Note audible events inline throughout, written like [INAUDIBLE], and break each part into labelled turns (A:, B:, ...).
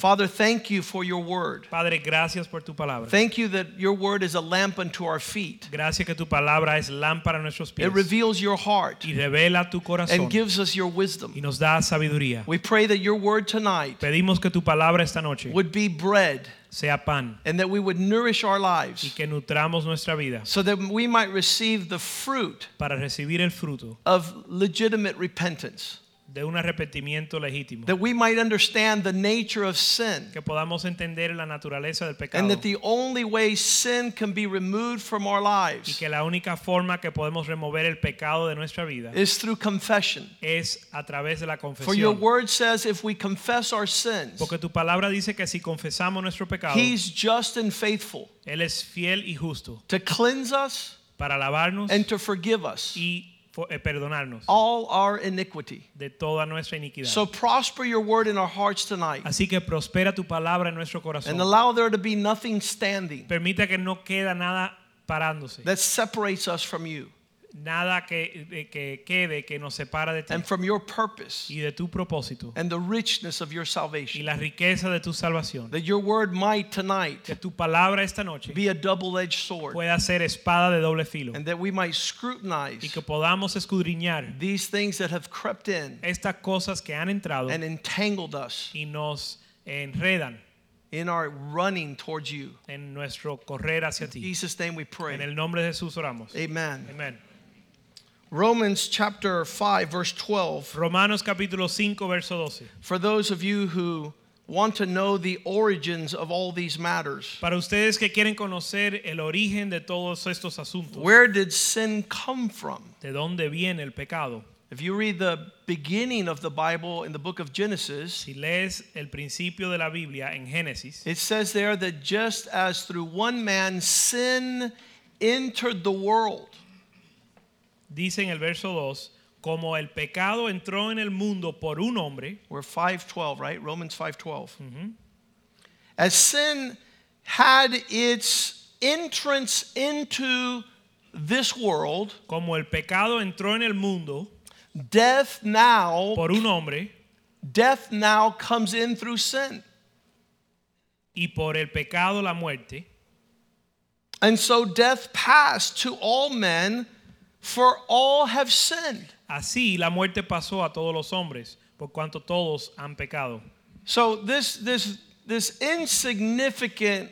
A: Father, thank you for your word.
B: Padre, gracias por tu palabra.
A: Thank you that your word is a lamp unto our feet.
B: Gracias que tu palabra es lámpara a nuestros pies
A: It reveals your heart
B: y revela tu corazón
A: and gives us your wisdom.
B: y nos da sabiduría.
A: We pray that your word tonight
B: Pedimos que tu palabra esta noche
A: would be bread
B: sea pan
A: and that we would nourish our lives.
B: y que nutramos nuestra vida
A: so that we might receive the fruit
B: para recibir el fruto
A: of legitimate repentance,
B: de un arrepentimiento legítimo.
A: that we might understand the nature of sin,
B: Que podamos entender la naturaleza del pecado
A: and that the only way sin can be removed from our
B: y
A: lives
B: que la única forma que podemos remover el pecado de nuestra vida
A: is through confession.
B: es a través de la
A: For your
B: confesión.
A: word says if we confess our sins,
B: Porque tu palabra dice que si confesamos nuestro pecado,
A: He's just and faithful
B: Él es fiel y justo
A: to cleanse us
B: para lavarnos
A: and to forgive us
B: y eh, perdonarnos
A: all our iniquity.
B: de toda nuestra iniquidad.
A: So prosper your word in our hearts tonight
B: Así que prospera tu palabra en nuestro corazón.
A: and allow there to be nothing standing
B: Permita que no queda nada parándose,
A: that separates us from you
B: nada que, eh, que quede que nos separa de ti
A: and from your purpose
B: y de tu propósito
A: and the richness of your
B: y
A: salvation.
B: la riqueza de tu salvación.
A: That your word might tonight
B: Que tu palabra esta noche
A: be a double edged sword
B: pueda ser espada de doble filo
A: and that we might
B: y
A: scrutinize
B: que podamos escudriñar
A: these things that have crept in
B: estas cosas que han entrado
A: and entangled us
B: y nos enredan
A: in our running towards you.
B: en nuestro correr hacia
A: In
B: ti.
A: Jesus' name we
B: En
A: pray.
B: el nombre de Jesús oramos.
A: Amen.
B: Amén.
A: Romans chapter 5, verse 12.
B: Romanos capítulo 5 verso 12.
A: For those of you who want to know the origins of all these matters,
B: Para ustedes que quieren conocer el origen de todos estos asuntos,
A: where did sin come from?
B: de dónde viene el pecado.
A: If you read the beginning of the Bible in the book of Genesis,
B: Si lees el principio de la Biblia en Génesis,
A: it says there that just as through one man sin entered the world,
B: dice en el verso 2, como el pecado entró en el mundo por un hombre,
A: we're 512, right? Romans 512. As sin had its entrance into this world,
B: como el pecado entró en el mundo
A: death now
B: por un hombre
A: death now comes in through sin.
B: y por el pecado la muerte,
A: And so death passed to all men, for all have sinned.
B: así la muerte pasó a todos los hombres, por cuanto todos han pecado.
A: So this this this insignificant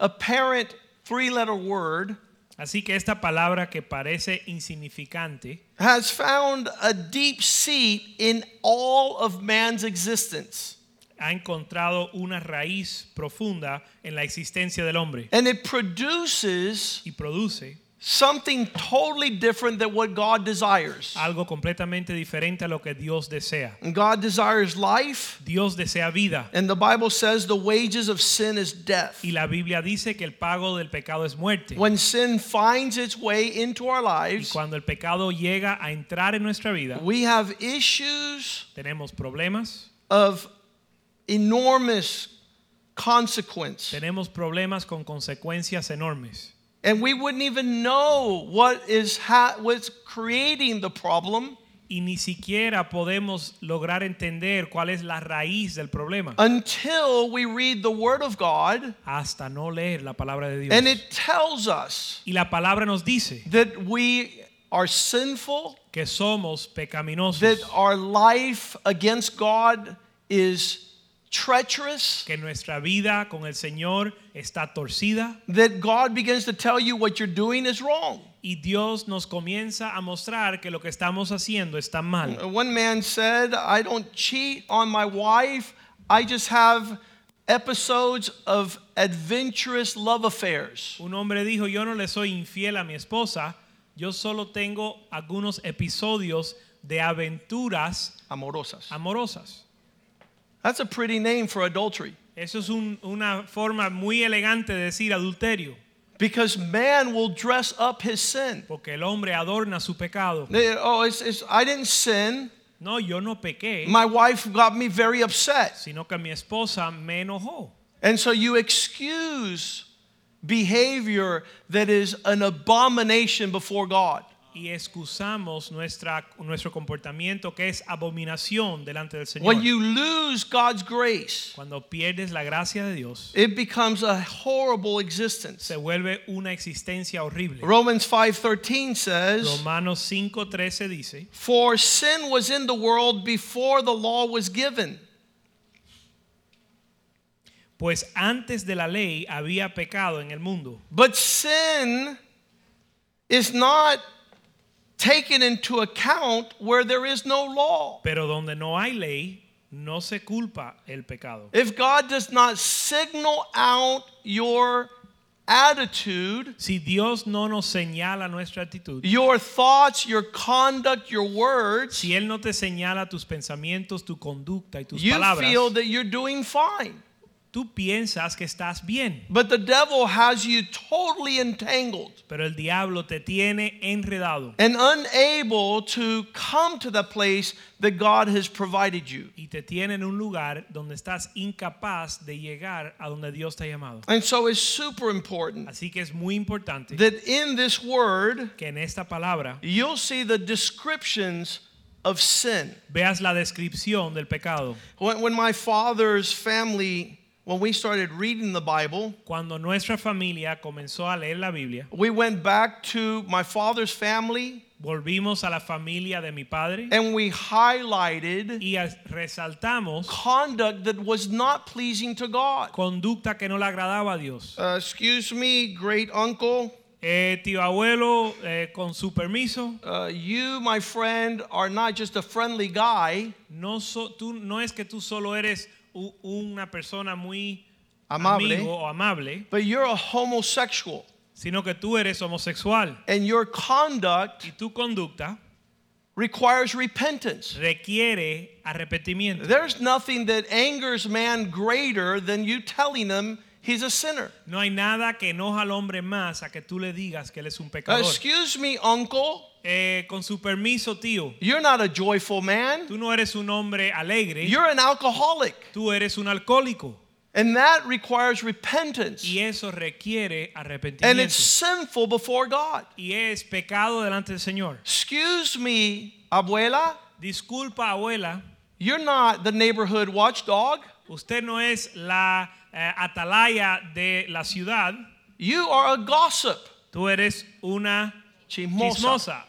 A: apparent three-letter word
B: Así que esta palabra que parece insignificante
A: has found a deep seat in all of man's existence.
B: ha encontrado una raíz profunda en la existencia del hombre
A: And it produces
B: y produce
A: something totally different than what God desires.
B: algo completamente diferente a lo que Dios desea.
A: And God desires life,
B: Dios desea vida
A: and the Bible says the wages of sin is death.
B: y la Biblia dice que el pago del pecado es muerte.
A: When sin finds its way into our
B: Y
A: lives,
B: cuando el pecado llega a entrar en nuestra vida,
A: we have issues
B: tenemos problemas,
A: of enormous consequence.
B: tenemos problemas con consecuencias enormes.
A: And we wouldn't even know what is ha- what's creating the problem.
B: Y ni siquiera podemos lograr entender cuál es la raíz del problema.
A: Until we read the Word of God
B: hasta no leer la palabra de Dios.
A: and it tells us
B: Y la palabra nos dice
A: that we are sinful,
B: que somos pecaminosos,
A: that our life against God is treacherous,
B: que nuestra vida con el Señor está torcida
A: that God begins to tell you what you're doing is wrong.
B: y Dios nos comienza a mostrar que lo que estamos haciendo está mal.
A: One man said, I don't cheat on my wife, I just have episodes of adventurous love affairs.
B: Un hombre dijo, yo no le soy infiel a mi esposa, yo solo tengo algunos episodios de aventuras
A: Amorosas.
B: amorosas.
A: That's a pretty name for adultery.
B: Eso es un- una forma muy elegante de decir adulterio,
A: because man will dress up his sin.
B: porque el hombre adorna su pecado.
A: They- oh, it's, it's, I didn't sin.
B: No, yo no pequé,
A: My wife got me very upset.
B: sino que mi esposa me enojó.
A: And so you excuse behavior that is an abomination before God.
B: Y excusamos nuestra, nuestro comportamiento que es abominación delante del Señor.
A: When you lose God's grace,
B: Cuando pierdes la gracia de Dios,
A: it becomes a horrible existence.
B: se vuelve una existencia horrible.
A: Romans 5:13 says,
B: Romanos 5:13 dice,
A: "For sin was in the world before the law was given."
B: pues antes de la ley había pecado en el mundo,
A: But sin is not taken into account where there is no law.
B: pero donde no hay ley, no se culpa el pecado.
A: If God does not signal out your attitude,
B: Si Dios no nos señala nuestra actitud,
A: your thoughts, your conduct, your words,
B: si Él no te señala tus pensamientos, tu conducta y tus
A: you
B: palabras,
A: feel that you're doing fine.
B: Tú piensas que estás bien,
A: But the devil has you totally entangled
B: pero el diablo te tiene enredado
A: and unable to come to the place that God has provided you.
B: y te tiene en un lugar donde estás incapaz de llegar a donde Dios te ha llamado.
A: And so it's super important
B: Así que es muy importante
A: that in this word,
B: que en esta palabra
A: you'll see the descriptions of sin.
B: veas la descripción del pecado.
A: When, when my father's family, when we started reading the Bible,
B: Cuando nuestra familia comenzó a leer la Biblia,
A: we went back to my father's family
B: volvimos a la familia de mi padre
A: and we highlighted
B: y resaltamos
A: conduct that was not pleasing to God.
B: conducta que no le agradaba a Dios.
A: Uh, excuse me, great uncle.
B: Eh, tío abuelo, eh, con su permiso,
A: Uh, you, my friend, are not just a friendly guy,
B: no, so- tú, no es que tú solo eres una persona muy
A: Amable.
B: amigo o amable,
A: but you're a homosexual.
B: sino que tú eres homosexual
A: And your conduct
B: y tu conducta
A: requires repentance.
B: requiere arrepentimiento.
A: There's nothing that angers man greater than you telling him he's a sinner.
B: No hay nada que enoja al hombre más a que tú le digas que él es un pecador.
A: excuse me, uncle.
B: Eh, con su permiso, tío,
A: You're not a joyful man.
B: tú no eres un hombre alegre,
A: You're an alcoholic.
B: tú eres un alcohólico.
A: And that requires repentance.
B: Y eso requiere
A: And it's sinful before God.
B: Y es pecado delante del Señor.
A: Excuse me, abuela.
B: Disculpa, abuela,
A: You're not the neighborhood watchdog.
B: usted no es la eh, atalaya de la ciudad,
A: You are a gossip.
B: tú eres una
A: Chismosa.
B: chismosa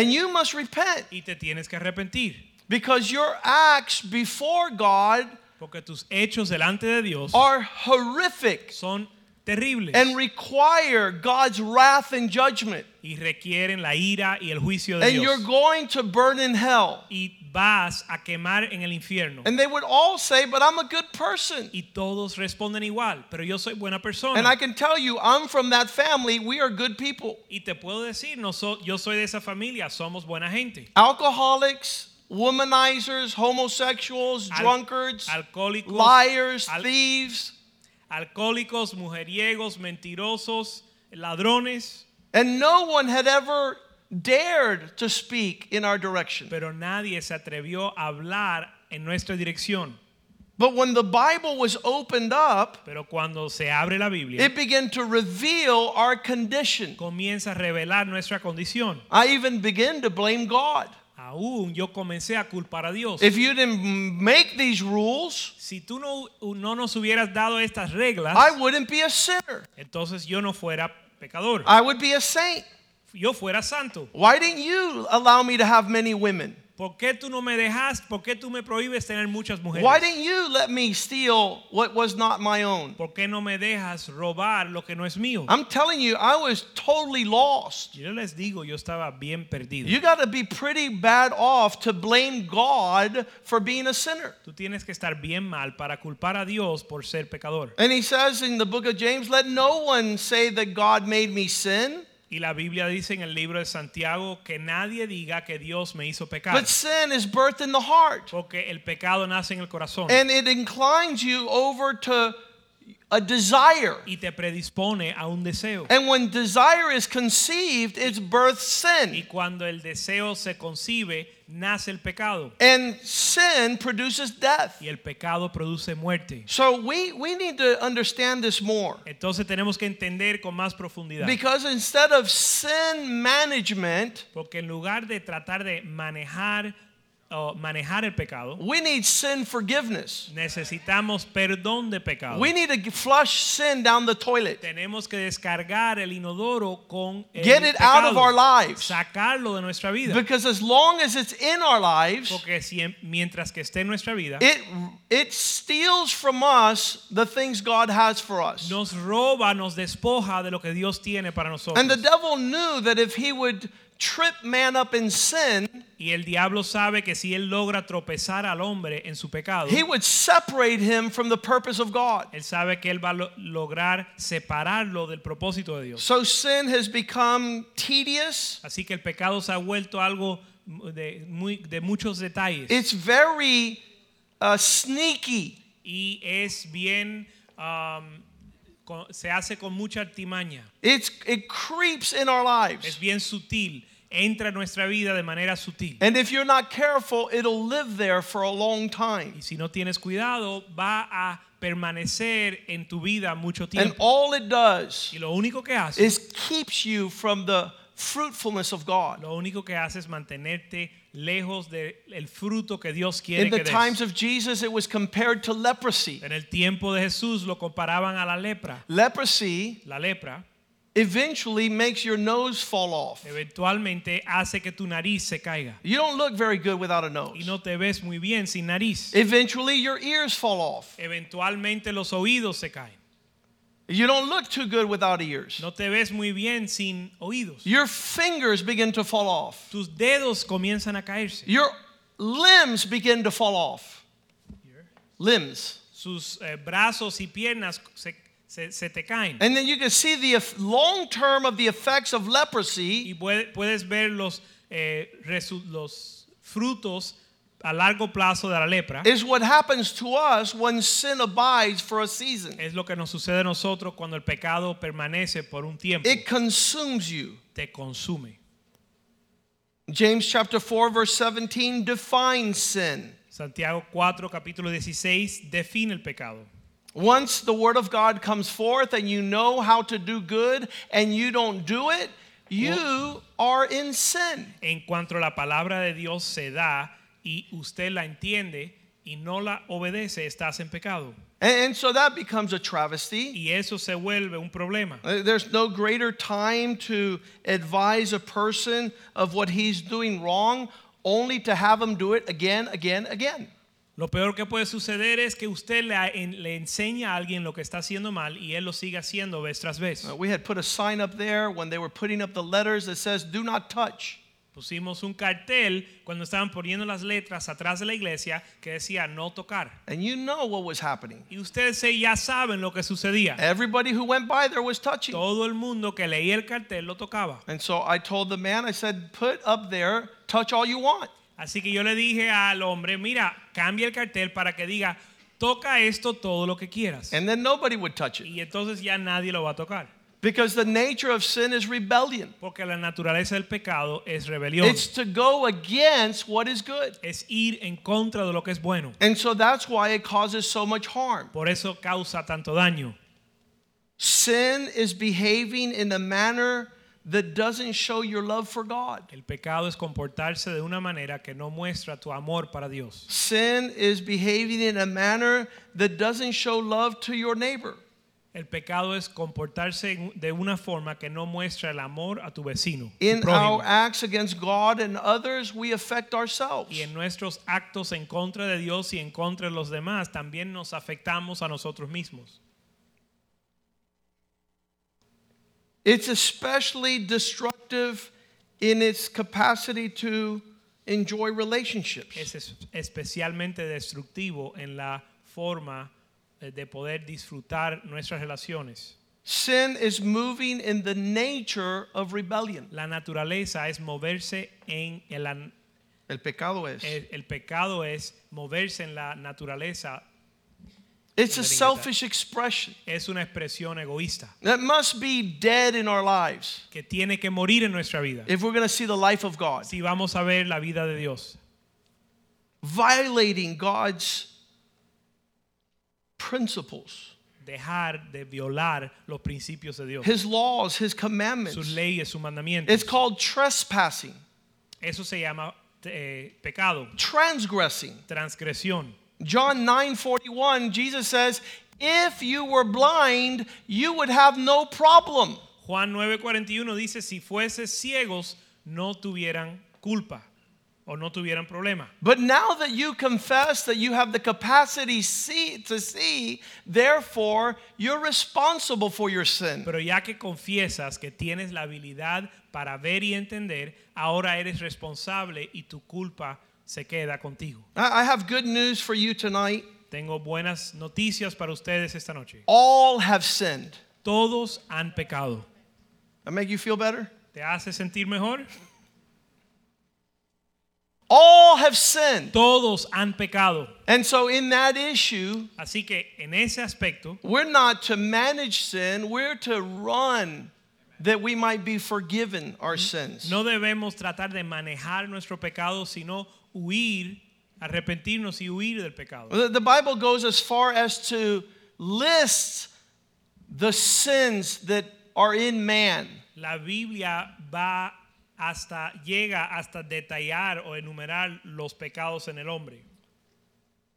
A: And you must repent
B: y te tienes que arrepentir.
A: because your acts before God
B: Porque tus hechos delante de Dios
A: are horrific
B: son terribles
A: and require God's wrath and judgment.
B: y requieren la ira y el juicio de
A: And you're going to burn in hell.
B: Y vas a quemar en el infierno.
A: And they would all say, But I'm a good person.
B: Y todos responden igual, pero yo soy buena persona.
A: And I can tell you, I'm from that family. We are good people.
B: y te puedo decir, no so- yo soy de esa familia, somos buena gente.
A: Alcoholics, womanizers, homosexuals,
B: Al-
A: drunkards, liars,
B: al-
A: thieves.
B: alcohólicos, mujeriegos, mentirosos, ladrones,
A: And no one had ever dared to speak in our direction.
B: pero nadie se atrevió a hablar en nuestra dirección.
A: But when the Bible was opened up,
B: Pero cuando se abre la Biblia,
A: it began to reveal our condition.
B: comienza a revelar nuestra condición.
A: I even began to blame God.
B: Aún yo comencé a culpar a Dios.
A: If you didn't make these rules,
B: si tú no, no nos hubieras dado estas reglas,
A: I wouldn't be a sinner.
B: entonces yo no fuera pecador.
A: I would be a saint.
B: Yo fuera santo.
A: Why didn't you allow me to have many women?
B: ¿Por qué tú no me dejas? ¿Por qué tú me prohíbes tener muchas mujeres?
A: Why didn't you let me steal what was not my own?
B: ¿Por qué no me dejas robar lo que no es mío?
A: I'm telling you, I was totally lost.
B: Yo les digo, yo estaba bien perdido.
A: You got to be pretty bad off to blame God for being a sinner.
B: Tú tienes que estar bien mal para culpar a Dios por ser pecador.
A: And he says in the book of James, let no one say that God made me sin.
B: Y la Biblia dice en el libro de Santiago que nadie diga que Dios me hizo pecar.
A: But sin is birthed in the heart.
B: Porque el pecado nace en el corazón
A: And it inclines you over to a desire.
B: y te predispone a un deseo.
A: And when desire is conceived, it's birth
B: Y
A: sin.
B: cuando el deseo se concibe, nace el pecado.
A: And sin produces death.
B: Y el pecado produce muerte.
A: So we, we need to understand this more.
B: Entonces tenemos que entender con más profundidad.
A: Because instead of sin management,
B: Porque en lugar de tratar de manejar o manejar el pecado,
A: we need sin forgiveness.
B: necesitamos perdón de pecado.
A: We need to flush sin down the toilet.
B: Tenemos que descargar el inodoro con el
A: Get it out of our lives.
B: sacarlo de nuestra vida.
A: Because as long as it's in our lives,
B: Porque si- mientras que esté en nuestra vida,
A: it it steals from us the things God has for us.
B: nos roba, nos despoja de lo que Dios tiene para nosotros.
A: And the devil knew that if he would trip man up in sin,
B: y el diablo sabe que si él logra tropezar al hombre en su pecado,
A: he would separate him from the purpose of God.
B: él sabe que él va a lo- lograr separarlo del propósito de Dios.
A: So sin has become tedious.
B: Así que el pecado se ha vuelto algo de, muy, de muchos detalles
A: It's very uh, sneaky.
B: y es bien, um, con- se hace con mucha artimaña,
A: It's it creeps in our
B: es
A: lives.
B: bien sutil, entra en nuestra vida de manera sutil.
A: And if you're not careful, it'll live there for a long time.
B: Y si no tienes cuidado, va a permanecer en tu vida mucho tiempo.
A: And all it does
B: Y lo único que hace,
A: is keeps you from the fruitfulness of God.
B: lo único que hace es mantenerte lejos del fruto que Dios quiere
A: In the
B: que des.
A: times of Jesus, it was compared to leprosy.
B: En el tiempo de Jesús lo comparaban a la lepra.
A: Leprosy
B: La lepra
A: eventually makes your nose fall off.
B: eventualmente hace que tu nariz se caiga
A: You don't look very good without a
B: y
A: nose.
B: no te ves muy bien sin nariz.
A: Eventually, your ears fall off.
B: Eventualmente los oídos se caen.
A: You don't look too good without ears.
B: No te ves muy bien sin oídos.
A: Your fingers begin to fall off.
B: Tus dedos comienzan a caerse.
A: Your limbs begin to fall off. Limbs.
B: Sus eh, brazos y piernas se, se- se te caen.
A: And then you can see the long term of the effects of
B: Y
A: leprosy
B: puede- puedes ver los, eh, los frutos a largo plazo de la lepra.
A: is what happens to us when sin abides for a season.
B: Es lo que nos sucede a nosotros cuando el pecado permanece por un tiempo.
A: It consumes you.
B: Te consume.
A: James chapter 4 verse 17 defines sin.
B: Santiago 4, capítulo 16, define el pecado.
A: Once the word of God comes forth and you know how to do good and you don't do it, you are in sin.
B: En cuanto la palabra de Dios se da y usted la entiende y no la obedece, estás en pecado.
A: And, so that becomes a travesty.
B: Y eso se vuelve un problema.
A: Uh, There's no greater time to advise a person of what he's doing wrong, only to have him do it again, again, again.
B: Lo peor que puede suceder es que usted le, en- le enseña a alguien lo que está haciendo mal y él lo sigue haciendo vez tras vez.
A: Uh, we had put a sign up there when they were putting up the letters that says, Do not touch.
B: Pusimos un cartel cuando estaban poniendo las letras atrás de la iglesia que decía no tocar.
A: And you know what was happening.
B: Y ustedes ya saben lo que sucedía.
A: Everybody who went by there was touching.
B: Todo el mundo que leía el cartel lo tocaba.
A: And so I told the man, I said, Put up there, touch all you want.
B: Así que yo le dije al hombre, mira, cambia el cartel para que diga, toca esto todo lo que quieras.
A: And then nobody would touch it.
B: Y entonces ya nadie lo va a tocar.
A: Because the nature of sin is rebellion,
B: Porque la naturaleza del pecado es rebelión.
A: it's to go against what is good.
B: es ir en contra de lo que es bueno.
A: And so that's why it causes so much harm.
B: Por eso causa tanto daño.
A: Sin is behaving in a manner that doesn't show your love for God.
B: El pecado es comportarse de una manera que no muestra tu amor para Dios.
A: Sin is behaving in a manner that doesn't show love to your neighbor.
B: El pecado es comportarse de una forma que no muestra el amor a tu vecino. tu
A: In
B: prójimo.
A: our acts against God and others, we affect ourselves.
B: Y en nuestros actos en contra de Dios y en contra de los demás, también nos afectamos a nosotros mismos.
A: It's especially destructive in its capacity to enjoy relationships.
B: Es es- especialmente destructivo en la forma de poder disfrutar nuestras relaciones.
A: Sin is moving in the nature of rebellion.
B: La naturaleza es moverse en el,
A: El pecado es.
B: el, el pecado es moverse en la naturaleza.
A: It's a selfish expression
B: Es una expresión egoísta
A: that must be dead in our lives
B: que tiene que morir en nuestra vida.
A: if we're going to see the life of God.
B: Si vamos a ver la vida de Dios,
A: Violating God's principles,
B: dejar de violar los principios de Dios,
A: His laws, His
B: sus
A: commandments.
B: leyes, sus mandamientos.
A: It's called trespassing,
B: Eso se llama eh, pecado,
A: transgressing.
B: transgresión.
A: John 9:41 Jesus says, "If you were blind, you would have no problem."
B: Juan 9:41 dice, si fueses ciegos, no tuvieran culpa o no tuvieran problema.
A: But now that you confess that you have the capacity see, to see, therefore you're responsible for your sin.
B: Pero ya que confiesas que tienes la habilidad para ver y entender, ahora eres responsable y tu culpa se queda contigo.
A: I I have good news for you tonight.
B: Tengo buenas noticias para ustedes esta noche.
A: All have sinned.
B: Todos han pecado.
A: That make you feel better?
B: ¿Te hace sentir mejor?
A: All have sinned.
B: Todos han pecado.
A: And so in that issue,
B: Así que en ese aspecto,
A: we're not to manage sin, we're to run that we might be forgiven our mm-hmm. sins.
B: no debemos tratar de manejar nuestro pecado, sino huir, arrepentirnos y huir del pecado.
A: The the Bible goes as far as to list the sins that are in man.
B: La Biblia va hasta, llega hasta detallar o enumerar los pecados en el hombre.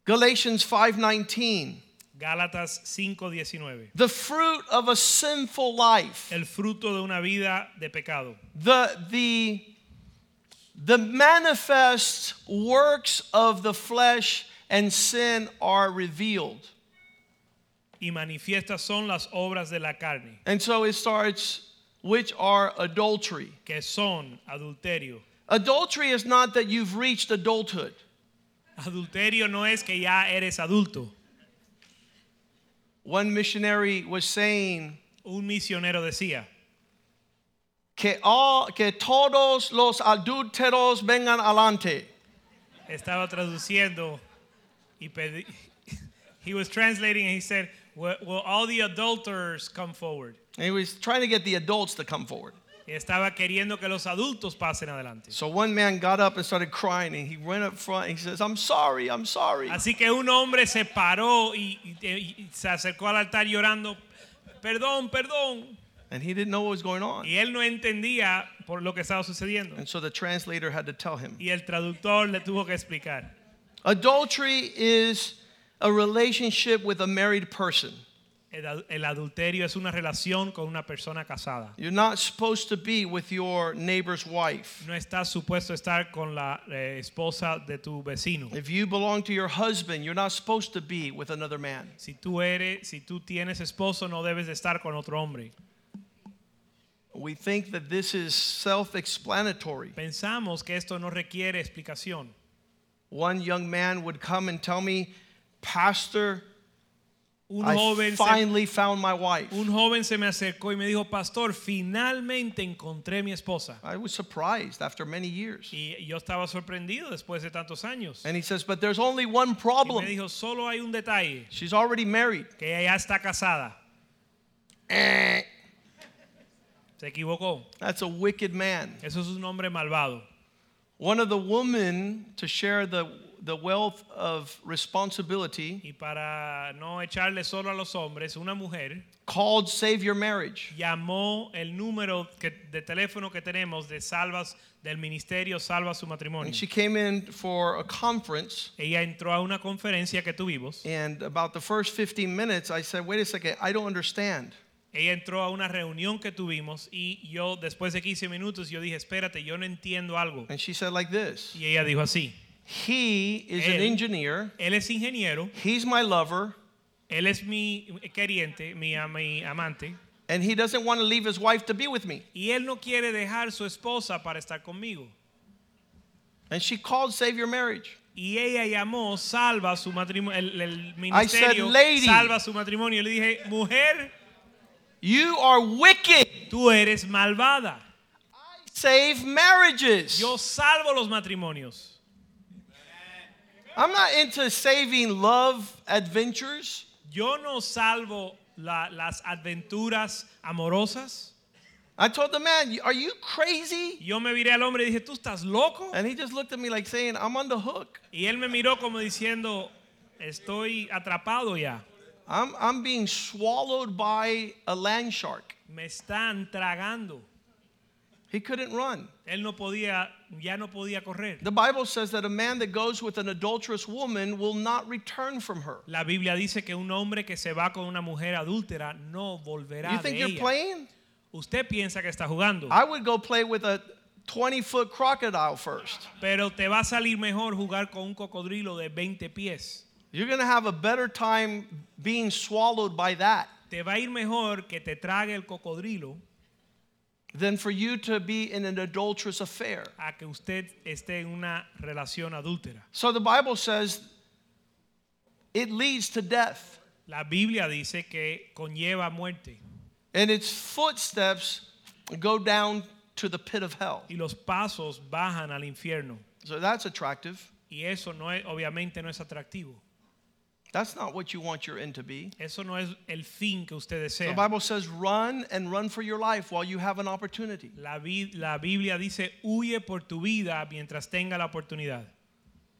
A: Galatians 5:19.
B: Gálatas 5:19.
A: The fruit of a sinful life.
B: El fruto de una vida de pecado.
A: The the the manifest works of the flesh and sin are revealed.
B: Y manifiestas son las obras de la carne,
A: And so it starts which are adultery.
B: que son adulterio.
A: Adultery is not that you've reached adulthood.
B: Adulterio no es que ya eres adulto.
A: One missionary was saying
B: Un misionero decía
A: que, all, que todos los adúlteros vengan adelante.
B: estaba traduciendo y pedi- [LAUGHS] he was translating and he said, will, will all the adulterers come forward?
A: And he was trying to get the adults to come forward.
B: Estaba queriendo que los adultos pasen adelante.
A: So one man got up and started crying, and he went up front. And he says, "I'm sorry, I'm sorry."
B: Así que un hombre se paró y, y- y se acercó al altar llorando, perdón, perdón.
A: And he didn't know what was going on.
B: Y él no entendía por lo que estaba sucediendo.
A: And so the translator had to tell him.
B: Y el traductor le tuvo que explicar.
A: Adultery is a relationship with a married person.
B: El, el adulterio es una relación con una persona casada.
A: You're not supposed to be with your neighbor's wife.
B: No estás supuesto estar con la eh, esposa de tu vecino.
A: If you belong to your husband, you're not supposed to be with another man.
B: Si tú eres, si tú tienes esposo, no debes de estar con otro hombre.
A: We think that this is self explanatory.
B: Pensamos que esto no requiere explicación.
A: One young man would come and tell me, Pastor,
B: Un
A: I
B: joven, se,
A: finally found my wife.
B: un joven se me acercó y me dijo, pastor, finalmente encontré mi esposa.
A: I was surprised after many years.
B: Y yo estaba sorprendido después de tantos años.
A: And he says, But there's only one
B: Y
A: problem.
B: me dijo, solo hay un detalle,
A: She's already married.
B: que ella ya está casada.
A: Eh,
B: Se equivocó.
A: That's a wicked man.
B: Eso es un hombre malvado.
A: One of the women, to share the, the wealth of responsibility,
B: Y para no echarle solo a los hombres, una mujer
A: called Save Your Marriage.
B: llamó el número que- de teléfono que tenemos de salvas del ministerio Salva su matrimonio.
A: And she came in for a conference.
B: Ella entró a una conferencia que tuvimos.
A: And about the first 15 minutes, I said, Wait a second, I don't understand.
B: Ella entró a una reunión que tuvimos y yo después de 15 minutos yo dije, espérate, yo no entiendo algo.
A: And she said, like this
B: Y ella dijo así,
A: He is an engineer,
B: él es ingeniero,
A: he's my lover,
B: él es mi queriente, mi, mi amante,
A: and he doesn't want to leave his wife to be with me.
B: y él no quiere dejar su esposa para estar conmigo.
A: And she called Save Your Marriage.
B: Y ella llamó Salva su matrimonio, el, el
A: I said,
B: ministerio
A: "Lady."
B: Salva su matrimonio. Le dije, mujer,
A: You are wicked.
B: Tú eres malvada.
A: Save marriages.
B: Yo salvo los matrimonios.
A: I'm not into saving love adventures.
B: Yo no salvo la- las aventuras amorosas.
A: I told the man, Are you crazy?
B: Yo me viré al hombre y dije, ¿tú estás loco?
A: And he just looked at me like saying, I'm on the hook.
B: Y él me miró como diciendo, estoy atrapado ya.
A: I'm, I'm being swallowed by a land shark.
B: Me están tragando.
A: He couldn't run.
B: Él no podía, ya no podía correr.
A: The Bible says that a man that goes with an adulterous woman will not return from her.
B: La Biblia dice que un hombre que se va con una mujer adúltera no volverá
A: You
B: de
A: think you're
B: ella.
A: playing?
B: Usted piensa que está jugando,
A: I would go play with a 20 foot crocodile first.
B: pero te va a salir mejor jugar con un cocodrilo de 20 pies.
A: You're going to have a better time being swallowed by that
B: Te va a ir mejor que te trague el cocodrilo
A: than for you to be in an adulterous affair.
B: a que usted esté en una relación adúltera.
A: So the Bible says it leads to death,
B: La Biblia dice que conlleva muerte
A: and its footsteps go down to the pit of hell.
B: y los pasos bajan al infierno.
A: So that's attractive.
B: Y eso no es, obviamente no es atractivo.
A: That's not what you want your end to be.
B: Eso no es el fin que usted
A: The. Bible says, run and run for your life while you have an opportunity.
B: La, la Biblia dice, huye por tu vida mientras tenga la oportunidad.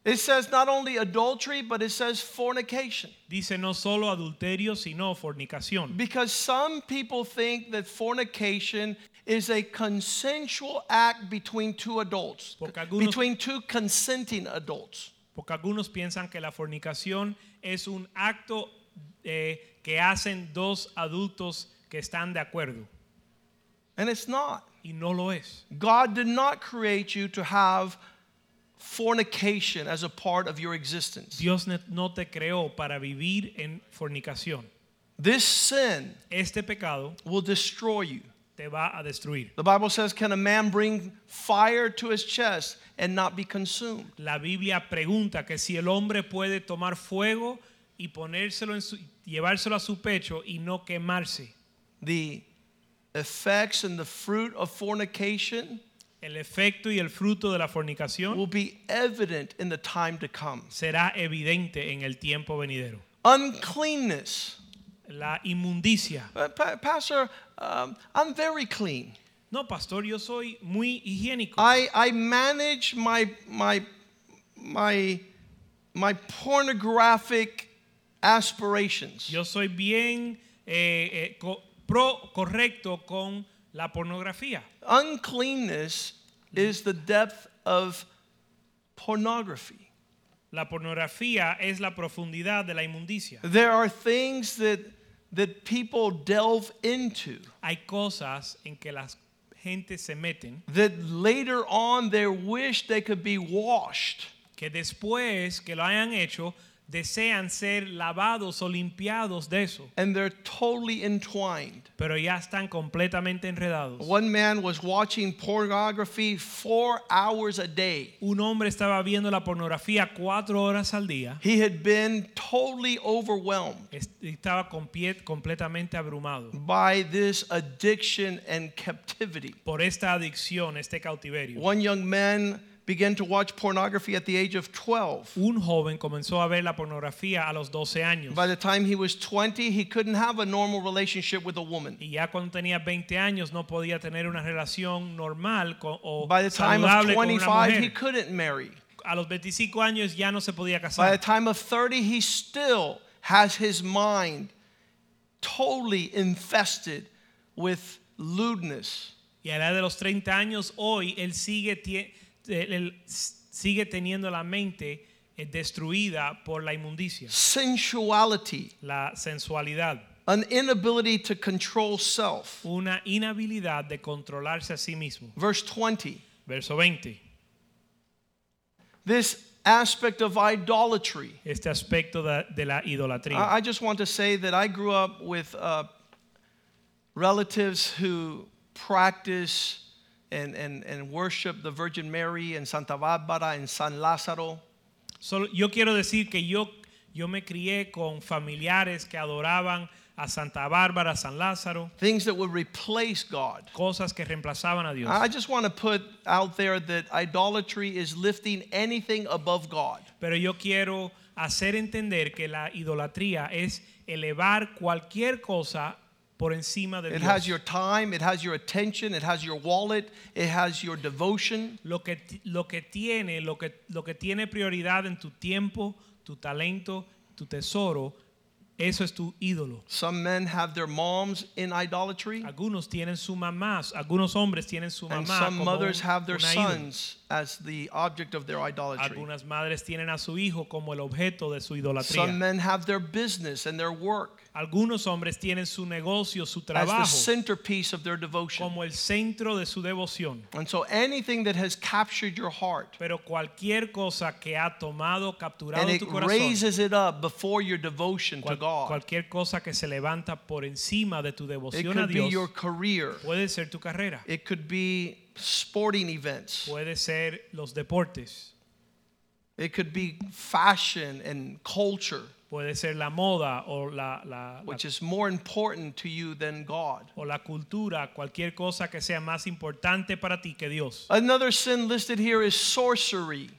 A: It says not only adultery, but it says fornication.
B: Dice no solo adulterio, sino fornicación.
A: Because some people think that fornication is a consensual act between two adults,
B: algunos-
A: between two consenting adults.
B: Porque algunos piensan que la fornicación es un acto eh, que hacen dos adultos que están de acuerdo.
A: And it's not.
B: Y no lo es.
A: God did not create you to have fornication as a part of your existence.
B: Dios no te creó para vivir en fornicación.
A: This sin
B: Este pecado
A: will destroy you.
B: te va a destruir.
A: The Bible says, Can a man bring fire to his chest and not be consumed?
B: La Biblia pregunta que si el hombre puede tomar fuego y ponérselo en su, llevárselo a su pecho y no quemarse.
A: The effects and the fruit of fornication
B: El efecto y el fruto de la fornicación
A: will be evident in the time to come.
B: será evidente en el tiempo venidero.
A: Uncleanness.
B: La inmundicia.
A: Uh, Pa- Pastor, um, I'm very clean.
B: No, pastor, yo soy muy higiénico.
A: I, I manage my, my, my, my pornographic aspirations.
B: Yo soy bien eh, eh, co- pro, correcto con la pornografía.
A: Uncleanness is the depth of pornography.
B: La pornografía es la profundidad de la inmundicia.
A: There are things that, that people delve into
B: Hay cosas en que las gentes se meten
A: that later on they wish they could be washed.
B: que después que lo hayan hecho desean ser lavados o limpiados de eso,
A: and they're totally entwined.
B: pero ya están completamente enredados.
A: One man was watching pornography four hours a day.
B: Un hombre estaba viendo la pornografía cuatro horas al día.
A: He had been totally overwhelmed
B: est- Estaba completamente abrumado
A: by this addiction and captivity.
B: por esta adicción, este cautiverio.
A: One young man began to watch pornography at the age of 12.
B: Un joven comenzó a ver la pornografía a los 12 años
A: By the time he was 20, he couldn't have a normal relationship with a woman.
B: y ya cuando tenía 20 años no podía tener una relación normal con, o
A: By the time of
B: saludable con una
A: 25, he
B: mujer.
A: couldn't marry.
B: A los 25 años ya no se podía
A: By
B: casar.
A: the time of 30, he still has his mind totally infested with lewdness.
B: Y a la edad de los 30 años hoy él sigue, tie- él- sigue teniendo la mente eh, destruida por la inmundicia,
A: sensuality,
B: la sensualidad,
A: an inability to control self.
B: una inhabilidad de controlarse a sí mismo.
A: Verse 20,
B: Verso 20.
A: this aspect of idolatry.
B: Este aspecto de, de la idolatría.
A: I I just want to say that I grew up with uh, relatives who practice and, and, and worship the Virgin Mary and Santa Bárbara and San Lázaro.
B: Solo, yo quiero decir que yo, yo me crié con familiares que adoraban a Santa Bárbara, San Lázaro,
A: things that would replace God.
B: cosas que reemplazaban a Dios.
A: I just want to put out there that idolatry is lifting anything above God.
B: Pero yo quiero hacer entender que la idolatría es elevar cualquier cosa por encima de
A: It
B: Dios.
A: has your time, it has your attention, it has your wallet, it has your devotion.
B: lo que, lo que tiene, lo que, lo que tiene prioridad en tu tiempo, tu talento, tu tesoro, eso es tu ídolo.
A: Some men have their moms in idolatry,
B: Algunos tienen su mamá, algunos hombres tienen su
A: and
B: mamá
A: some
B: como
A: mothers
B: un-
A: have their sons as the object of their idolatry.
B: Algunas madres tienen a su hijo como el objeto de su idolatría.
A: Some men have their business and their work
B: Algunos hombres tienen su negocio, su
A: as the
B: trabajo
A: centerpiece of their devotion.
B: como el centro de su devoción.
A: And so anything that has captured your heart
B: Pero cualquier cosa que ha tomado, capturado
A: and it
B: tu corazón,
A: raises it up before your devotion to
B: cual-
A: God.
B: cualquier cosa que se levanta por encima de tu
A: It
B: devoción a
A: could be
B: Dios,
A: your career.
B: puede ser tu carrera,
A: It could be sporting events.
B: puede ser los deportes,
A: It could be fashion and culture,
B: puede ser la moda o la, la- la-
A: which is more important to you than God.
B: o la cultura, cualquier cosa que sea más importante para ti que Dios.
A: Another sin listed here is sorcery.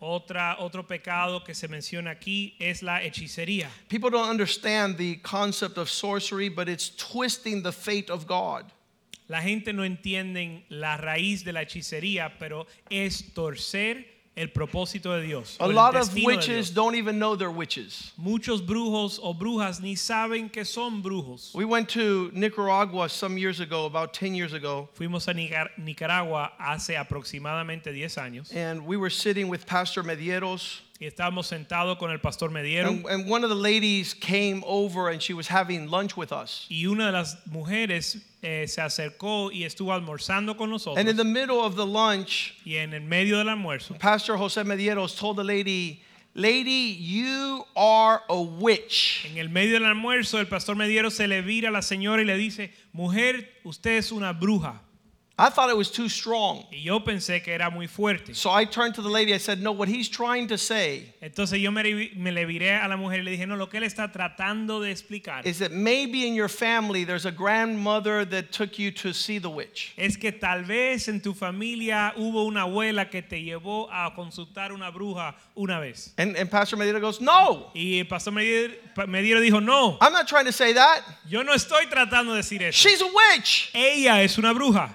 B: Otra, otro pecado que se menciona aquí es la hechicería.
A: People don't understand the concept of sorcery, but it's twisting the fate of God.
B: La gente no entiende la raíz de la hechicería, pero es torcer el propósito de Dios.
A: A lot of witches don't even know they're witches.
B: Muchos brujos o brujas ni saben que son brujos.
A: We went to Nicaragua some years ago, about 10 years ago,
B: Fuimos a Nicaragua hace aproximadamente 10 años
A: and we were sitting with Pastor Medieros.
B: Y estábamos sentados con el pastor Mediero
A: And, and one of the ladies came over and she was having lunch with us.
B: y una de las mujeres eh, se acercó y estuvo almorzando con nosotros
A: And in the middle of the lunch,
B: y en el medio del almuerzo
A: Pastor Jose Medieros told the lady, Lady, you are a witch.
B: en el medio del almuerzo el pastor Mediero se le vira a la señora y le dice mujer usted es una bruja
A: I thought it was too strong.
B: y yo pensé que era muy fuerte
A: So I turned to the lady. I said, No, what he's trying to say
B: entonces yo me, me le viré a la mujer y le dije no lo que él está tratando de explicar
A: is that maybe in your family there's a grandmother that took you to see the witch.
B: es que tal vez en tu familia hubo una abuela que te llevó a consultar una bruja una vez.
A: And, and Pastor Medina goes, No,
B: Y pastor Mediero dijo, no,
A: I'm not trying to say that.
B: yo no estoy tratando de decir eso.
A: She's a witch.
B: Ella es una bruja.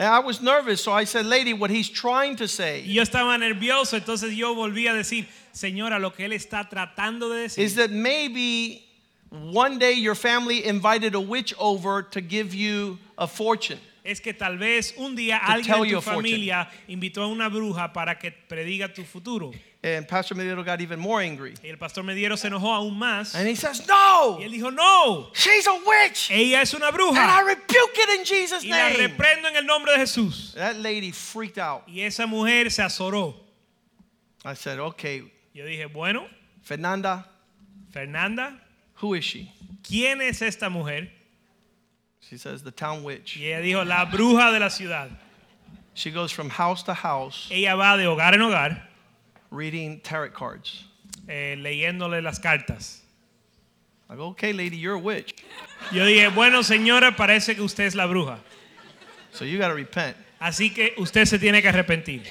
A: And I was nervous, so I said, Lady, what he's trying to
B: Y
A: say
B: yo estaba nervioso, entonces yo volví a decir, señora, lo que él está tratando de decir
A: is that maybe one day your family invited a witch over to give you a fortune.
B: es que tal vez un día
A: To
B: alguien
A: tell
B: de
A: you
B: tu
A: a fortune.
B: familia invitó a una bruja para que prediga tu futuro.
A: And Pastor Medina got even more angry.
B: Y el pastor Mediero se enojó aún más.
A: And he says, No,
B: Y él dijo, no,
A: she's a witch.
B: ella es una
A: And I
B: bruja.
A: rebuke it in Jesus'
B: Y la
A: name.
B: reprendo en el nombre de Jesús.
A: That lady freaked out.
B: Y esa mujer se azoró.
A: I said, Okay,
B: Yo dije, bueno,
A: Fernanda,
B: Fernanda,
A: who is she?
B: ¿quién es esta mujer?
A: She says, The town witch.
B: Y ella dijo, la bruja de la ciudad.
A: She goes from house to house
B: Ella va de hogar en hogar
A: reading tarot cards.
B: eh, leyéndole las cartas.
A: I go, Okay, lady, you're a witch.
B: Yo dije, bueno, señora, parece que usted es la bruja.
A: So you got to repent.
B: Así que usted se tiene que arrepentir.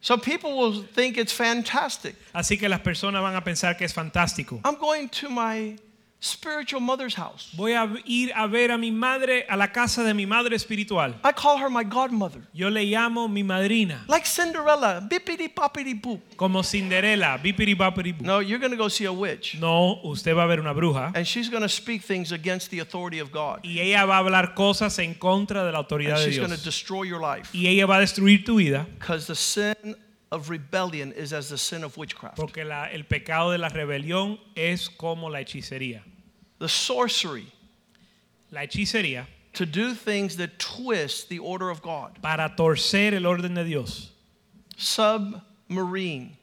A: So people will think it's fantastic.
B: Así que las personas van a pensar que es fantástico.
A: I'm going to my spiritual mother's house.
B: Voy a ir a ver a mi madre a la casa de mi madre espiritual.
A: I call her my godmother.
B: Yo le llamo mi madrina,
A: Like Cinderella, bippity boppity boop.
B: como Cinderela, bipiri bapiri bu.
A: No, you're going to go see a witch.
B: No, usted va a ver una bruja
A: And she's going to speak things against the authority of God.
B: y ella va a hablar cosas en contra de la
A: And
B: autoridad de
A: she's going to
B: Dios.
A: destroy your life.
B: Y ella va a destruir tu vida
A: Because the sin of rebellion is as the sin of witchcraft.
B: porque la- el pecado de la rebelión es como la hechicería.
A: The sorcery,
B: La hechicería
A: to do things that twist the order of God.
B: para torcer el orden de Dios
A: Submarine.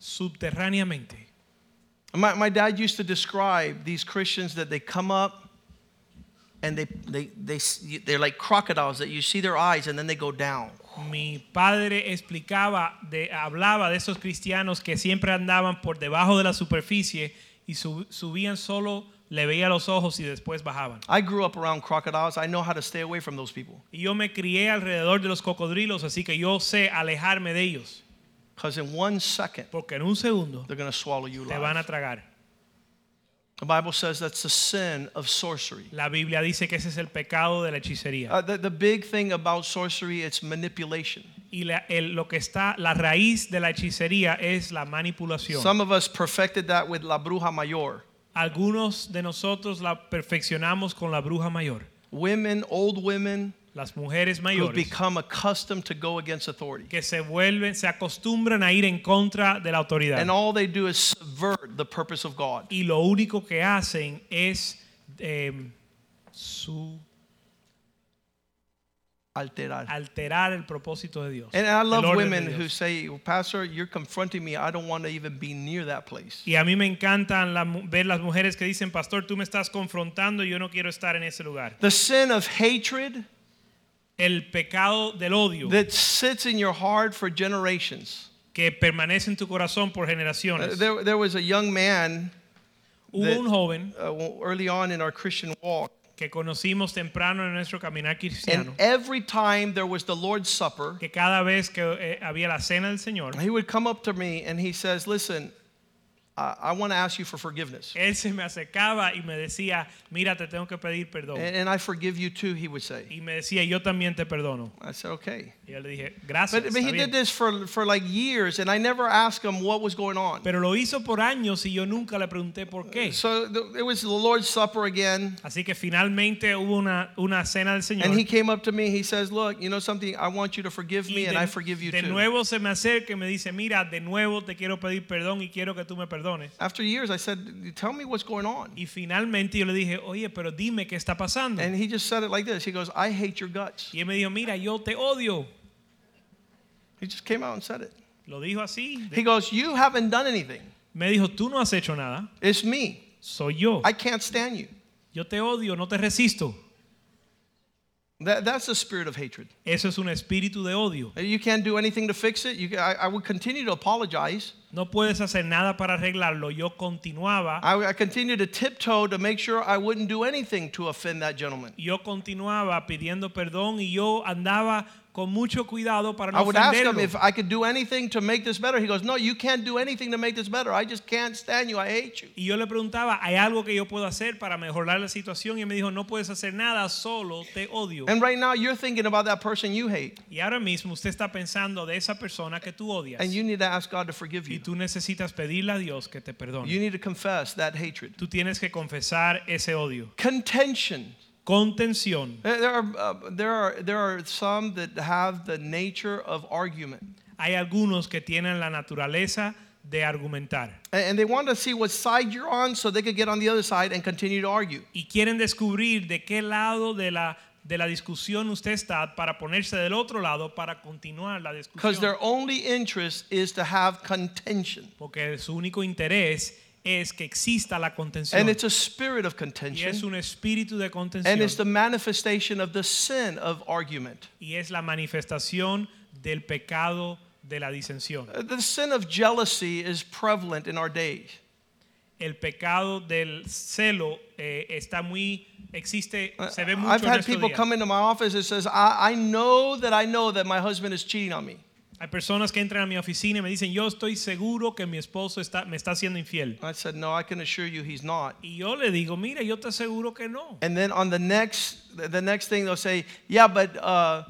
B: subterráneamente.
A: My, my dad used to describe these Christians that they come up and they, they, they, they're like crocodiles that you see their eyes and then they go down.
B: mi padre explicaba, de, hablaba de esos cristianos que siempre andaban por debajo de la superficie y sub- subían solo, le veía los ojos y después bajaban.
A: I grew up around crocodiles. I know how to stay away from those people.
B: Y yo me crié alrededor de los cocodrilos, así que yo sé alejarme de ellos,
A: Because in one second,
B: porque en un segundo
A: they're going to swallow you
B: te van a tragar.
A: The Bible says that's the sin of sorcery.
B: La Biblia dice que ese es el pecado de la hechicería.
A: Uh, the, the big thing about sorcery, it's manipulation.
B: Y la- el- lo que está, la raíz de la hechicería es la manipulación.
A: Some of us perfected that with La Bruja Mayor.
B: Algunos de nosotros la perfeccionamos con la bruja mayor.
A: Women, old women,
B: Las mujeres
A: who
B: mayores
A: become accustomed to go against authority.
B: que se vuelven, se acostumbran a ir en contra de la autoridad.
A: And all they do is subvert the purpose of God.
B: y lo único que hacen es eh, su-
A: Alterar.
B: alterar el propósito de Dios.
A: And I love women who say, Pastor, you're confronting me. I don't want to even be near that place.
B: Y a mí me encantan la ver las mujeres que dicen, pastor, tú me estás confrontando y yo no quiero estar en ese lugar.
A: The sin of hatred
B: El pecado del odio
A: that sits in your heart for generations.
B: que permanece en tu corazón por
A: Uh,
B: generaciones.
A: there, there was a young man
B: Hubo
A: that-
B: un joven
A: uh, early on in our Christian walk.
B: Que conocimos temprano en nuestro caminar
A: And every time there was the Lord's Supper,
B: que cada vez que eh, había la cena del Señor,
A: he would come up to me and he says, Listen, I, I want to ask you for forgiveness.
B: él se me acercaba y me decía, mira, te tengo que pedir perdón.
A: And, and I forgive you too, he would say.
B: Y me decía, yo también te perdono.
A: I said, Okay.
B: Y yo le dije, gracias.
A: But, but he
B: bien".
A: did this for, for like years, and I never asked him what was going on.
B: Pero lo hizo por años y yo nunca le pregunté por qué.
A: So the, it was the Lord's Supper again.
B: Así que finalmente hubo una, una cena del Señor.
A: And he came up to me, he says, Look, you know something, I want you to forgive me, and
B: de,
A: I forgive you
B: de
A: too.
B: nuevo se me acerca y me dice, mira, de nuevo te quiero pedir perdón y quiero que tú me perdones.
A: After years, I said, Tell me what's going on.
B: Y finalmente yo le dije, oye, pero dime qué está pasando.
A: And he just said it like this He goes, I hate your guts.
B: y él me dijo, mira, yo te odio.
A: He just came out and said it.
B: Lo dijo así.
A: He goes, You haven't done anything.
B: Me dijo, tú no has hecho nada,
A: It's me.
B: soy yo.
A: I can't stand you.
B: Yo te odio, no te resisto.
A: That, that's the spirit of hatred.
B: Eso es un espíritu de odio.
A: Uh, you can't do anything to fix it. You, I, I would continue to apologize.
B: No puedes hacer nada para arreglarlo. Yo continuaba,
A: I, I continued to tiptoe to make sure I wouldn't do anything to offend that gentleman.
B: yo continuaba pidiendo perdón y yo andaba con mucho cuidado para
A: I
B: no
A: would ask him if I could do anything to make this better. He goes, No, you can't do anything to make this better. I just can't stand you. I hate you.
B: Y yo le preguntaba, ¿hay algo que yo puedo hacer para mejorar la situación? Y él me dijo, no puedes hacer nada, solo te odio.
A: And right now, you're thinking about that person you hate.
B: Y ahora mismo usted está pensando de esa persona que tú odias.
A: And you need to ask God to forgive
B: Y
A: you.
B: tú necesitas pedirle a Dios que te
A: You
B: perdone.
A: need to confess that hatred.
B: Tú tienes que confesar ese odio.
A: Contention.
B: Contención.
A: There are, uh, there, are, there are some that have the nature of argument.
B: Hay algunos que tienen la naturaleza de argumentar.
A: And they want to see what side you're on so they could get on the other side and continue to argue.
B: y quieren descubrir de qué lado de la, de la discusión usted está para ponerse del otro lado para continuar la
A: Because
B: discusión.
A: their only interest is to have contention.
B: Porque su único interés es que exista la contención.
A: And it's a spirit of
B: y es
A: contention.
B: un espíritu de contención.
A: And it's the manifestation of the sin of argument.
B: y es la manifestación del pecado de la disensión.
A: Uh, The sin of jealousy is prevalent in our days.
B: El pecado del celo eh, está muy existe, se ve mucho
A: Uh, I've had people
B: día.
A: come into my office and says, I, I know that I know that my husband is cheating on me.
B: Hay personas que entran a mi oficina y me dicen, yo estoy seguro que mi esposo está, me está haciendo infiel.
A: I said, No, I can assure you he's not.
B: Y yo le digo, mira, yo te aseguro que no.
A: And then on the next, the next thing they'll say, Yeah, but uh,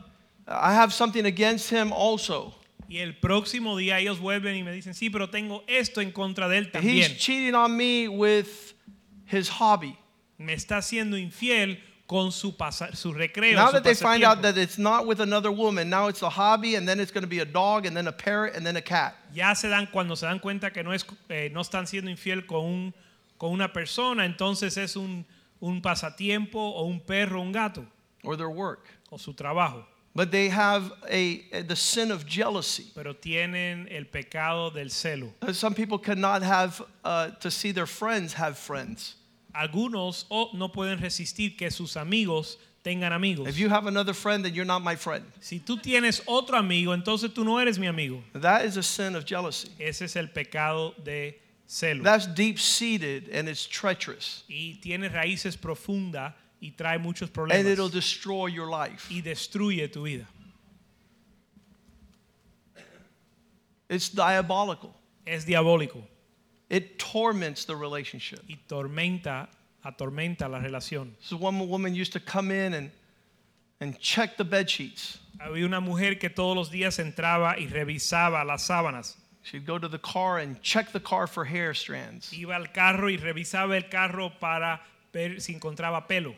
A: I have something against him also.
B: Y el próximo día ellos vuelven y me dicen, sí, pero tengo esto en contra de él
A: He's
B: también.
A: cheating on me with his hobby.
B: Me está haciendo infiel con su, pasa- su recreo.
A: Now
B: su
A: that they find out that it's not with another woman, now it's a hobby, and then it's going to be a dog, and then a parrot, and then a cat.
B: ya se dan cuando se dan cuenta que no es eh, no están siendo infiel con un con una persona entonces es un, un pasatiempo o un perro un gato
A: or their work.
B: o su trabajo
A: But they have a, a- the sin of jealousy.
B: pero tienen el pecado del celo
A: Uh, Some people cannot have uh, to see their friends have friends.
B: Algunos o no pueden resistir que sus amigos tengan amigos.
A: If you have another friend, then you're not my friend.
B: Si tú tienes otro amigo, entonces tú no eres mi amigo.
A: That is a sin of jealousy.
B: Ese es el pecado de celo.
A: That's deep seated and it's treacherous.
B: y tiene raíces profundas y trae muchos
A: And it'll
B: problemas
A: destroy your life.
B: y destruye tu vida.
A: It's diabolical.
B: Es diabólico
A: It torments the relationship.
B: y tormenta, atormenta la relación.
A: So one woman used to come in and, and check the bed sheets.
B: Había una mujer que todos los días entraba y revisaba las sábanas.
A: She'd go to the car and check the car for hair strands.
B: Iba al carro y revisaba el carro para ver si encontraba pelo.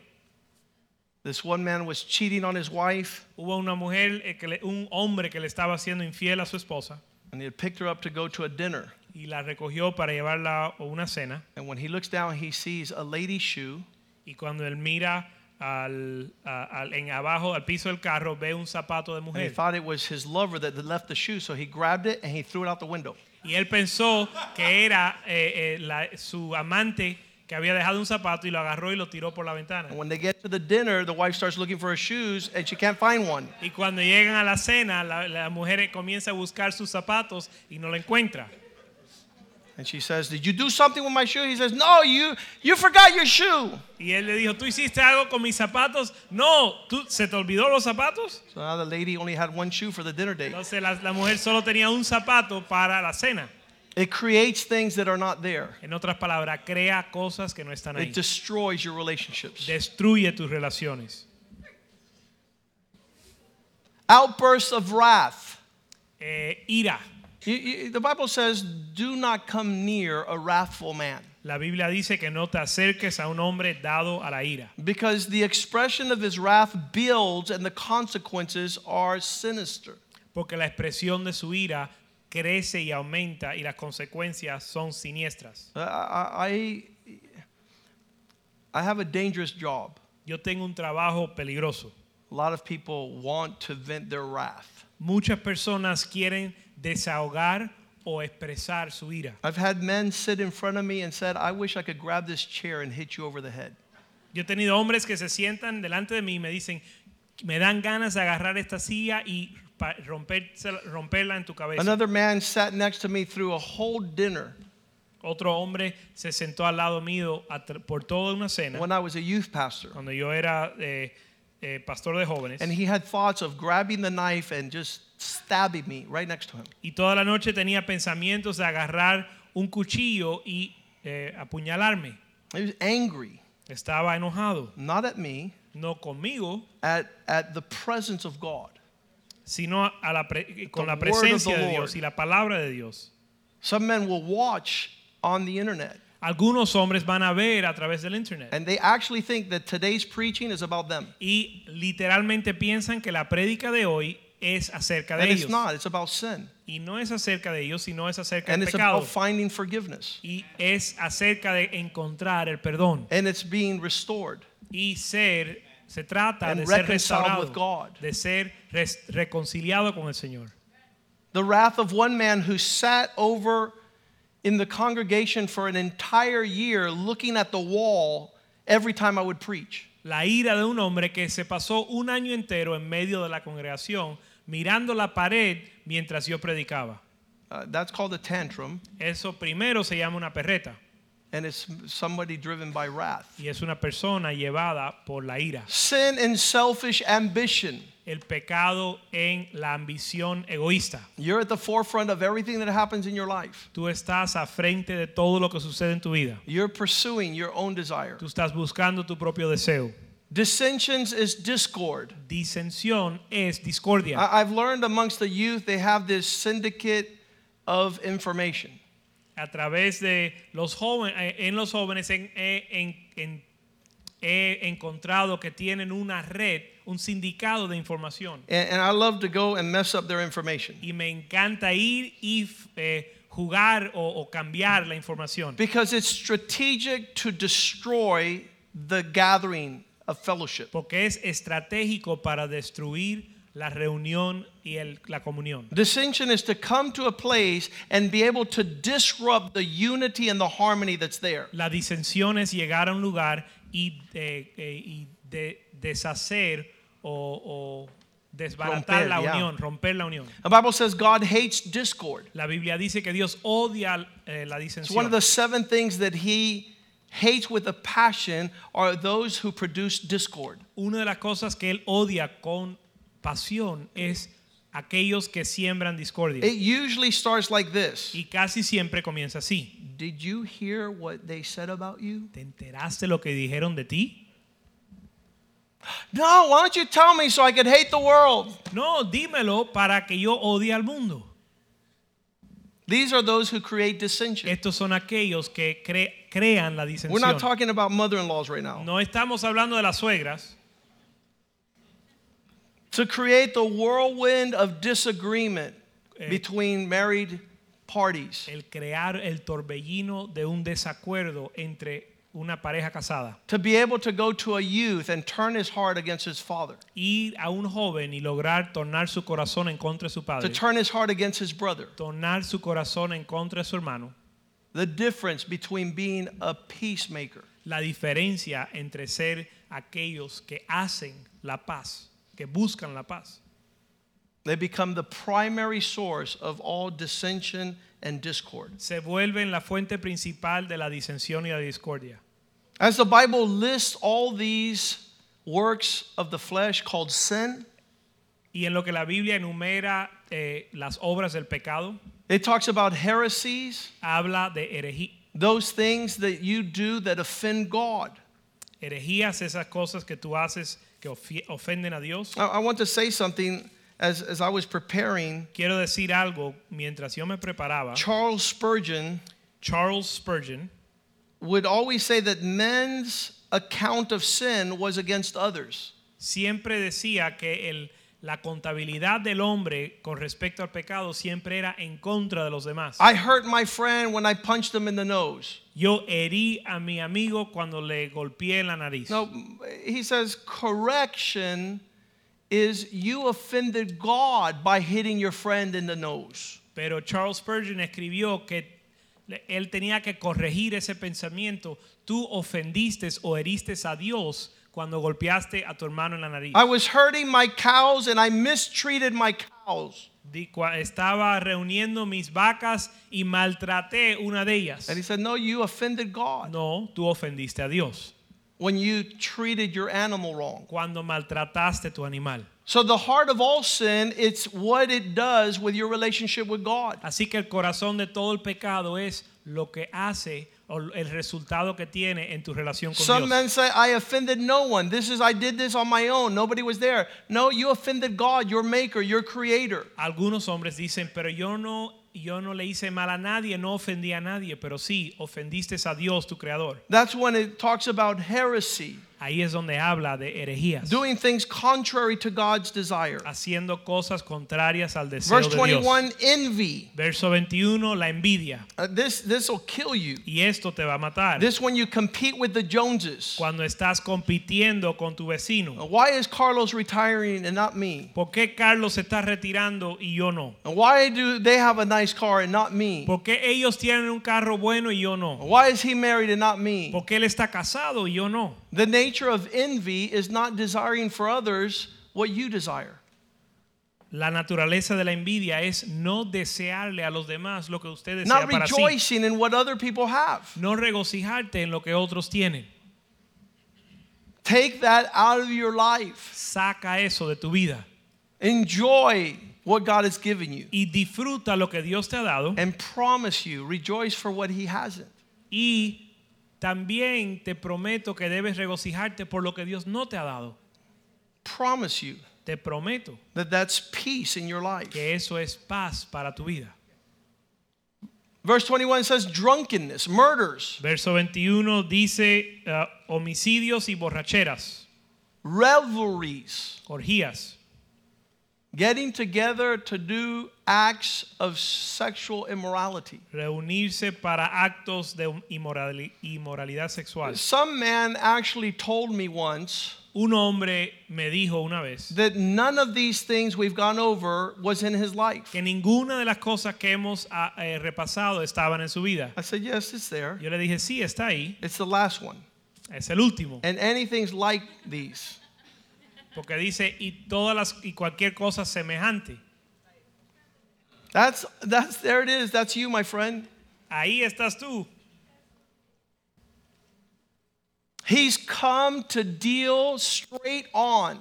A: This one man was cheating on his wife,
B: Hubo una mujer, eh, un hombre que le estaba haciendo infiel a su esposa
A: and he had picked her up to go to a dinner.
B: Y la recogió para llevarla a una cena.
A: And when he looks down, he sees a lady's shoe
B: Y cuando él mira al, al- en abajo al piso del carro, ve un zapato de
A: and he
B: mujer.
A: thought it was his lover that left the shoe, so he grabbed it and he threw it out the window.
B: Y él pensó que era eh, eh, la- su amante que había dejado un zapato y lo agarró y lo tiró por la ventana.
A: And when they get to the dinner, the wife starts looking for her shoes and she can't find one.
B: Y cuando llegan a la cena, la, la mujer comienza a buscar sus zapatos y no lo encuentra.
A: And she says, Did you do something with my shoe? He says, No, you you forgot your shoe.
B: Y él le dijo, ¿tú hiciste algo con mis zapatos? No, ¿tú, ¿se te olvidó los zapatos?
A: So now the lady only had one shoe for the dinner date.
B: Entonces la, la mujer solo tenía un zapato para la cena.
A: It creates things that are not there.
B: En otras palabras, crea cosas que no están ahí.
A: It destroys your relationships.
B: Destruye tus relaciones.
A: Outbursts of wrath.
B: Eh, ira.
A: You- you- the Bible says, Do not come near a wrathful man.
B: La Biblia dice que no te acerques a un hombre dado a la ira.
A: Because the expression of his wrath builds and the consequences are sinister.
B: Porque la expresión de su ira crece y aumenta y las consecuencias son siniestras.
A: Uh, I, I, I have a dangerous job.
B: Yo tengo un trabajo peligroso.
A: A lot of people want to vent their wrath.
B: Muchas personas quieren desahogar o expresar su ira.
A: I've had men sit in front of me and said, I wish I could grab this chair and hit you over the head.
B: Yo he tenido hombres que se sientan delante de mí y me dicen, me dan ganas de agarrar esta silla y romperla en tu cabeza.
A: Another man sat next to me through a whole dinner
B: Otro hombre se sentó al lado mío por toda una cena
A: when I was a youth pastor.
B: cuando yo era eh, eh, pastor de jóvenes
A: And he had thoughts of grabbing the knife and just stabbing me right next to him.
B: y toda la noche tenía pensamientos de agarrar un cuchillo y eh, apuñalarme.
A: He was angry,
B: Estaba enojado,
A: not at me,
B: no conmigo,
A: at, at the presence of God.
B: sino a la pre- con
A: The
B: la presencia de Dios y la palabra de Dios.
A: Some men will watch on the internet
B: Algunos hombres van a ver a través del internet
A: and they actually think that today's preaching is about them.
B: y literalmente piensan que la prédica de hoy es acerca de
A: And it's
B: ellos.
A: not, it's about sin.
B: Y no es acerca de ellos, sino es acerca
A: And
B: del
A: it's
B: pecado.
A: about finding forgiveness.
B: Y es acerca de encontrar el perdón.
A: And it's being restored.
B: Y ser, se trata
A: And
B: de ser restaurado,
A: with God.
B: de ser reconciliado con el Señor.
A: The wrath of one man who sat over in the congregation for an entire year looking at the wall every time I would preach.
B: La ira de un hombre que se pasó un año entero en medio de la congregación mirando la pared mientras yo predicaba.
A: Uh, that's called a tantrum,
B: Eso primero se llama una perreta
A: and it's somebody driven by wrath.
B: y es una persona llevada por la ira.
A: Sin and selfish ambition.
B: El pecado en la ambición egoísta.
A: You're at the forefront of everything that happens in your life.
B: Tú estás a frente de todo lo que sucede en tu vida.
A: You're pursuing your own desire.
B: Tú estás buscando tu propio deseo.
A: Dissensions is discord.
B: Disensión es discordia.
A: I- I've learned amongst the youth they have this syndicate of information.
B: A través de los jóvenes, en los jóvenes en- en- en- he encontrado que tienen una red, un sindicado de información.
A: And, and I love to go and mess up their information.
B: Y me encanta ir y eh, jugar o, o cambiar la información.
A: Because it's strategic to destroy the gathering of fellowship.
B: Porque es estratégico para destruir la reunión y el- la comunión.
A: Dissension is to come to a place and be able to disrupt the unity and the harmony that's there.
B: La disensión es llegar a un lugar y, eh, eh, y de- deshacer o, o desbaratar
A: Romper,
B: la
A: yeah.
B: unión, romper la unión.
A: The Bible says God hates discord.
B: La Biblia dice que Dios odia eh, la
A: It's one of the seven things that he hates with a passion are those who produce discord.
B: Una de las cosas que él odia con pasión es aquellos que siembran discordia.
A: It usually starts like this.
B: Y casi siempre comienza así.
A: Did you hear what they said about you?
B: ¿Te enteraste lo que dijeron de ti?
A: No, why don't you tell me so I could hate the world?
B: No, dímelo para que yo odie al mundo.
A: These are those who create dissension.
B: Estos son aquellos que cre- crean la
A: We're not talking about mother in laws right now.
B: No estamos hablando de las suegras.
A: To create the whirlwind of disagreement
B: Eh.
A: between married parties.
B: El crear el torbellino de un desacuerdo entre una pareja casada.
A: To be able to go to a youth and turn his heart against his father.
B: Ir a un joven y lograr tornar su corazón en contra de su padre.
A: To turn his heart against his brother.
B: Tornar su corazón en contra de su hermano.
A: The difference between being a peacemaker
B: La diferencia entre ser aquellos que hacen la paz, que buscan la paz.
A: They become the primary source of all dissension and discord.
B: Se vuelven la fuente principal de la disensión y la discordia.
A: As the Bible lists all these works of the flesh called sin,
B: Y en lo que la Biblia enumera eh, las obras del pecado,
A: it talks about heresies,
B: habla de herejí-
A: those things that you do that offend God.
B: herejías, esas cosas que tú haces que ofenden a Dios.
A: I, I want to say something as, as I was preparing.
B: Quiero decir algo mientras yo me preparaba.
A: Charles Spurgeon
B: Charles Spurgeon
A: would always say that men's account of sin was against others.
B: siempre decía que el- la contabilidad del hombre con respecto al pecado siempre era en contra de los demás.
A: I hurt my friend when I punched him in the nose.
B: Yo herí a mi amigo cuando le golpeé en la nariz.
A: No, he says correction is you offended God by hitting your friend in the nose.
B: Pero Charles Spurgeon escribió que él tenía que corregir ese pensamiento. Tú ofendiste o heriste a Dios cuando golpeaste a tu hermano en la nariz.
A: I was hurting my cows and I mistreated my cows.
B: Estaba reuniendo mis vacas y maltraté una de ellas.
A: And he said, No, you offended God
B: No, tú ofendiste a Dios
A: when you treated your animal wrong.
B: cuando maltrataste tu animal.
A: So, the heart of all sin, it's what it does with your relationship with God.
B: Así que el corazón de todo el pecado es lo que hace o el resultado que tiene en tu relación con
A: Some
B: Dios.
A: men say, I offended no one. This is, I did this on my own. Nobody was there. No, you offended God, your maker, your creator.
B: Algunos hombres dicen, pero yo no, yo no le hice mal a nadie, no ofendí a nadie, pero sí ofendiste a Dios, tu creador.
A: That's when it talks about heresy,
B: Ahí es donde habla de herejías,
A: doing things contrary to God's desire.
B: haciendo cosas contrarias al deseo
A: Verse
B: de Dios.
A: 21, envy.
B: Verso 21, la envidia.
A: Uh, this this will kill you.
B: Y esto te va a matar.
A: This when you compete with the Joneses.
B: Cuando estás compitiendo con tu vecino.
A: Why is Carlos retiring and not me?
B: ¿Por qué Carlos se está retirando y yo no?
A: Why do they have a nice car and not me?
B: ¿Por qué ellos tienen un carro bueno y yo no?
A: Why is he married and not me?
B: ¿Por qué él está casado y yo no?
A: The nature of envy is not desiring for others what you desire.
B: La naturaleza de la envidia es no desearle a los demás lo que usted desea
A: Not
B: para sí.
A: rejoicing in what other people have.
B: No regocijarte en lo que otros tienen.
A: Take that out of your life.
B: Saca eso de tu vida
A: Enjoy what God has given you.
B: y disfruta lo que Dios te ha dado
A: And promise you, rejoice for what he hasn't.
B: y también te prometo que debes regocijarte por lo que Dios no te ha dado.
A: Promise you
B: Te prometo
A: that that's peace in your life.
B: que eso es paz para tu vida.
A: Verse 21 says drunkenness, murders,
B: Verso 21 dice uh, homicidios y borracheras,
A: revelries,
B: orgías,
A: getting together to do acts of sexual immorality.
B: reunirse para actos de inmorali- inmoralidad sexual.
A: Some man actually told me once
B: Un hombre me dijo una vez
A: that none of these things we've gone over was in his life.
B: que ninguna de las cosas que hemos ah, eh, repasado estaban en su vida.
A: I said, Yes, it's there.
B: Yo le dije, sí, está ahí,
A: It's the last one.
B: es el último.
A: And anything's like these.
B: Porque dice y todas las y cualquier cosa semejante.
A: That's that's there it is. That's you, my friend.
B: Ahí estás tú.
A: He's come to deal straight on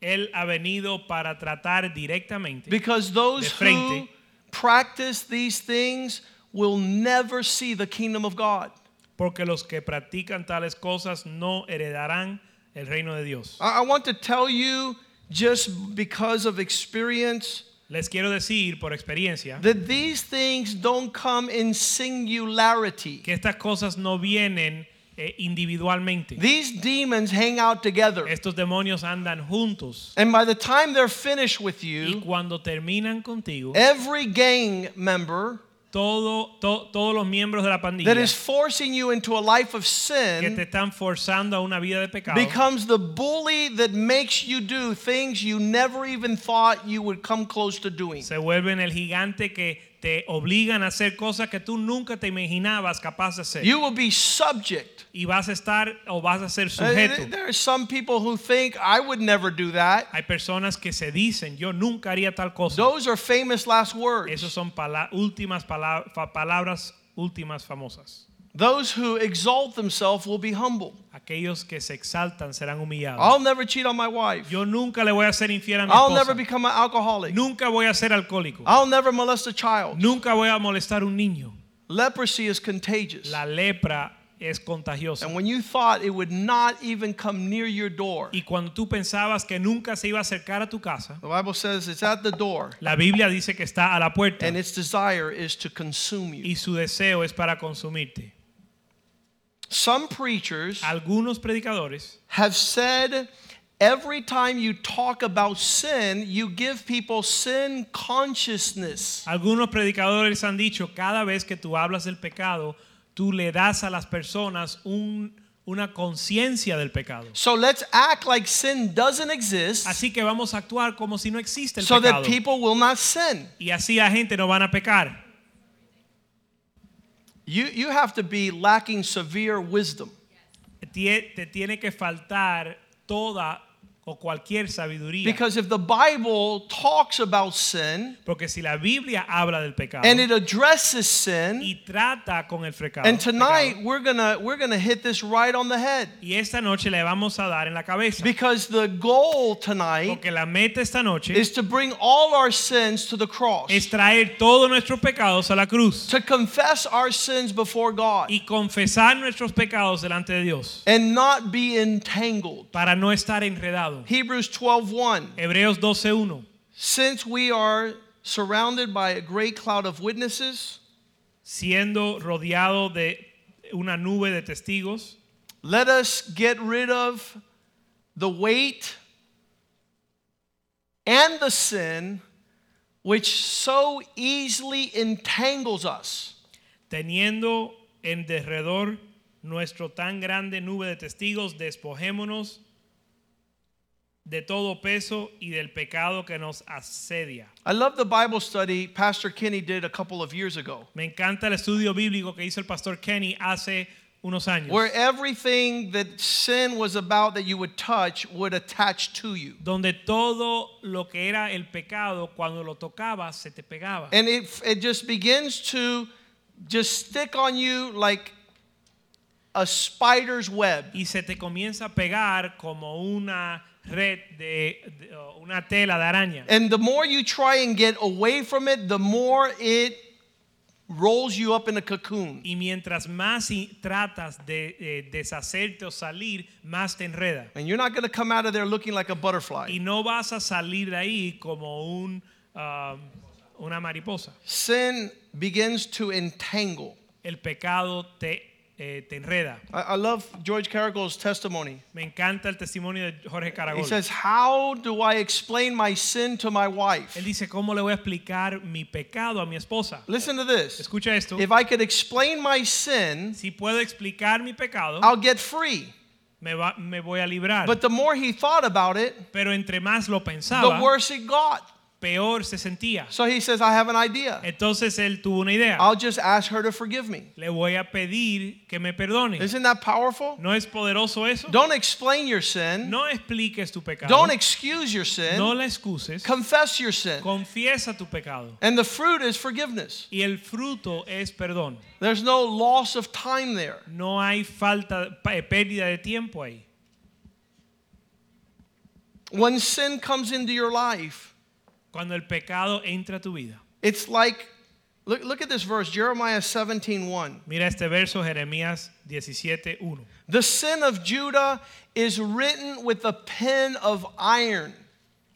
B: Él ha venido para tratar directamente.
A: because those who practice these things will never see the kingdom of God.
B: Porque los que practican tales cosas no heredarán el reino de Dios.
A: I I want to tell you just because of experience
B: Les quiero decir por experiencia
A: that these things don't come in singularity.
B: que estas cosas no vienen eh, individualmente.
A: These demons hang out together.
B: Estos demonios andan juntos
A: And by the time they're finished with
B: y
A: you,
B: cuando terminan contigo,
A: every gang member
B: todo, to- todos los miembros de la pandilla
A: that is forcing you into a life of
B: que te
A: sin
B: están forzando a una vida de pecado
A: becomes the bully that makes you do things you never even thought you would come close to doing.
B: se vuelven el gigante que te obligan a hacer cosas que tú nunca te imaginabas capaz de hacer.
A: You will be subject.
B: y vas a estar o vas a ser
A: Uh,
B: sujeto.
A: There are some people who think I would never do that.
B: Hay personas que se dicen, yo nunca haría tal cosa.
A: Those are famous last words.
B: Esas son pala- últimas pala- palabras últimas famosas.
A: Those who exalt themselves will be humble.
B: Aquellos que se exaltan serán humillados.
A: I'll never cheat on my wife.
B: Yo nunca le voy a ser infiel a mi
A: I'll
B: esposa.
A: never become an alcoholic.
B: Nunca voy a ser alcohólico.
A: I'll never molest a child.
B: Nunca voy a molestar un niño.
A: Leprosy is contagious.
B: La lepra es contagiosa.
A: And when you thought it would not even come near your door,
B: Y cuando tú pensabas que nunca se iba a acercar a tu casa,
A: the Bible says it's at the door
B: la Biblia dice que está a la puerta
A: and its desire is to consume you.
B: y su deseo es para consumirte.
A: Some preachers
B: Algunos predicadores
A: have said every time you talk about sin, you give people sin consciousness.
B: Algunos predicadores han dicho, cada vez que tú hablas del pecado, tú le das a las personas un- una conciencia del pecado.
A: So let's act like sin doesn't exist
B: Así que vamos a actuar como si no existe el
A: so that people will not sin.
B: Y así la gente no van a pecar.
A: You, you have to be lacking severe wisdom.
B: Te tiene que faltar toda o cualquier sabiduría.
A: Because if the Bible talks about sin
B: Porque si la Biblia habla del pecado
A: and it addresses sin,
B: y trata con el pecado,
A: and tonight
B: pecado,
A: we're gonna we're gonna hit this right on the head.
B: y esta noche le vamos a dar en la cabeza.
A: Because the goal tonight
B: Porque la meta esta noche
A: is to bring all our sins to the cross.
B: es traer todos nuestros pecados a la cruz
A: To confess our sins before God
B: y confesar nuestros pecados delante de Dios
A: and not be entangled.
B: para no estar enredado.
A: Hebrews 12:1
B: Hebreos 12:1
A: Since we are surrounded by a great cloud of witnesses,
B: siendo rodeado de una nube de testigos,
A: let us get rid of the weight and the sin which so easily entangles us.
B: teniendo en derredor nuestro tan grande nube de testigos, despojémonos de todo peso y del pecado que nos asedia.
A: I love the Bible study Pastor Kenny did a couple of years ago,
B: Me encanta el estudio bíblico que hizo el pastor Kenny hace unos años,
A: where everything that sin was about that you would touch would attach to you.
B: donde todo lo que era el pecado cuando lo tocabas se te pegaba.
A: And it, it just begins to just stick on you like a spider's web.
B: y se te comienza a pegar como una red de, de- o una tela de araña.
A: And the more you try and get away from it, the more it rolls you up in a cocoon.
B: Y mientras más tratas de eh, deshacerte o salir, más te enreda.
A: And you're not going to come out of there looking like a butterfly.
B: Y no vas a salir de ahí como un, ah, una mariposa.
A: Sin begins to entangle.
B: El pecado te, eh, te enreda.
A: I, I love George Caragol's testimony.
B: Me encanta el testimonio de Jorge
A: He says, How do I explain my sin to my wife?
B: Él dice, ¿cómo le voy a explicar mi pecado a mi esposa?
A: Listen to this.
B: Escucha esto.
A: If I could explain my sin,
B: Si puedo explicar mi pecado,
A: I'll get free.
B: me, va- me voy a librar.
A: But the more he thought about it,
B: Pero entre más lo pensaba, the
A: worse it got.
B: Peor se sentía.
A: So he says, I have an idea.
B: Entonces él tuvo una idea.
A: I'll just ask her to forgive me.
B: Le voy a pedir que me perdone.
A: Isn't that powerful?
B: ¿No es poderoso eso?
A: Don't explain your sin.
B: No expliques tu pecado.
A: Don't excuse your sin.
B: No la excuses.
A: Confess your sin.
B: Confiesa tu pecado.
A: And the fruit is forgiveness.
B: Y el fruto es perdón.
A: There's no loss of time there.
B: No hay falta, eh, pérdida de tiempo ahí.
A: When sin comes into your life,
B: Cuando el pecado entra a tu vida.
A: it's like look, look at this verse, Jeremiah 17:1.
B: Mira este verso, Jeremías 17:1.
A: The sin of Judah is written with a pen of iron.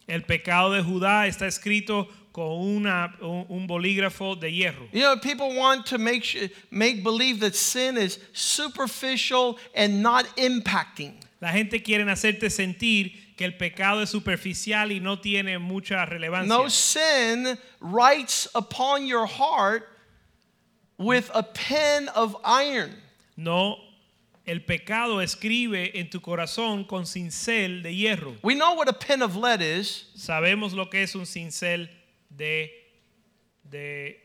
B: El pecado de Judá está escrito con una, un, un bolígrafo de hierro.
A: You know, people want to make make believe that sin is superficial and not impacting.
B: La gente quiere hacerte sentir que el pecado es superficial y no tiene mucha relevancia.
A: No sin writes upon your heart with a pen of iron.
B: No, el pecado escribe en tu corazón con cincel de hierro.
A: We know what a pen of lead is.
B: Sabemos lo que es un cincel de, de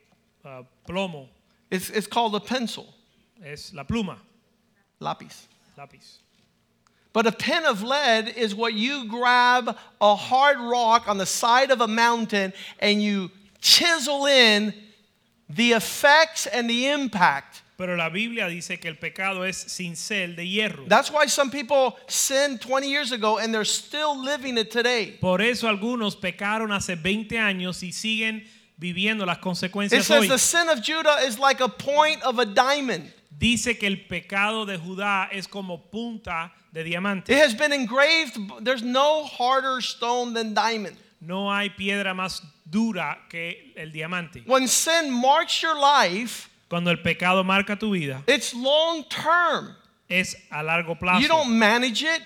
B: ah, plomo.
A: It's, it's called a pencil,
B: Es la pluma,
A: lápiz.
B: lápiz.
A: But a pen of lead is what you grab a hard rock on the side of a mountain and you chisel in the effects and the impact.
B: Pero la Biblia dice que el pecado es cincel de hierro.
A: That's why some people sinned 20 years ago and they're still living it today.
B: Por eso algunos pecaron hace 20 años y siguen viviendo las consecuencias
A: It
B: consecuencias
A: says
B: hoy.
A: the sin of Judah is like a point of a diamond.
B: Dice que el pecado de Judá es como punta de diamante.
A: It has been engraved, there's no harder stone than diamond.
B: No hay piedra más dura que el diamante.
A: When sin marks your life,
B: Cuando el pecado marca tu vida,
A: it's long term.
B: es a largo plazo.
A: You don't manage it,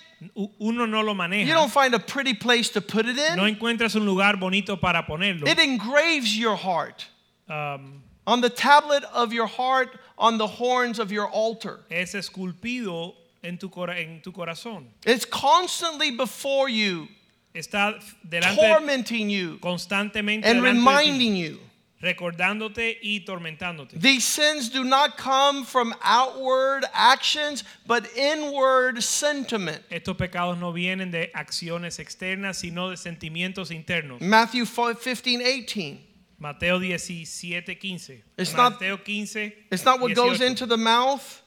B: Uno no lo
A: you
B: maneja.
A: don't find a pretty place to put it
B: No
A: in.
B: encuentras un lugar bonito para ponerlo.
A: It engraves your heart
B: Um,
A: on the tablet of your heart, on the horns of your altar.
B: es esculpido en tu, cora- en tu corazón.
A: It's constantly before you,
B: Está delante
A: tormenting you
B: constantemente
A: and
B: delante de ti,
A: reminding you.
B: recordándote y tormentándote.
A: These sins do not come from outward actions, but inward sentiment.
B: Estos pecados no vienen de acciones externas, sino de sentimientos internos.
A: Matthew 15, 18.
B: Mateo 17, 15.
A: It's not-
B: 15.
A: It's not what goes into the mouth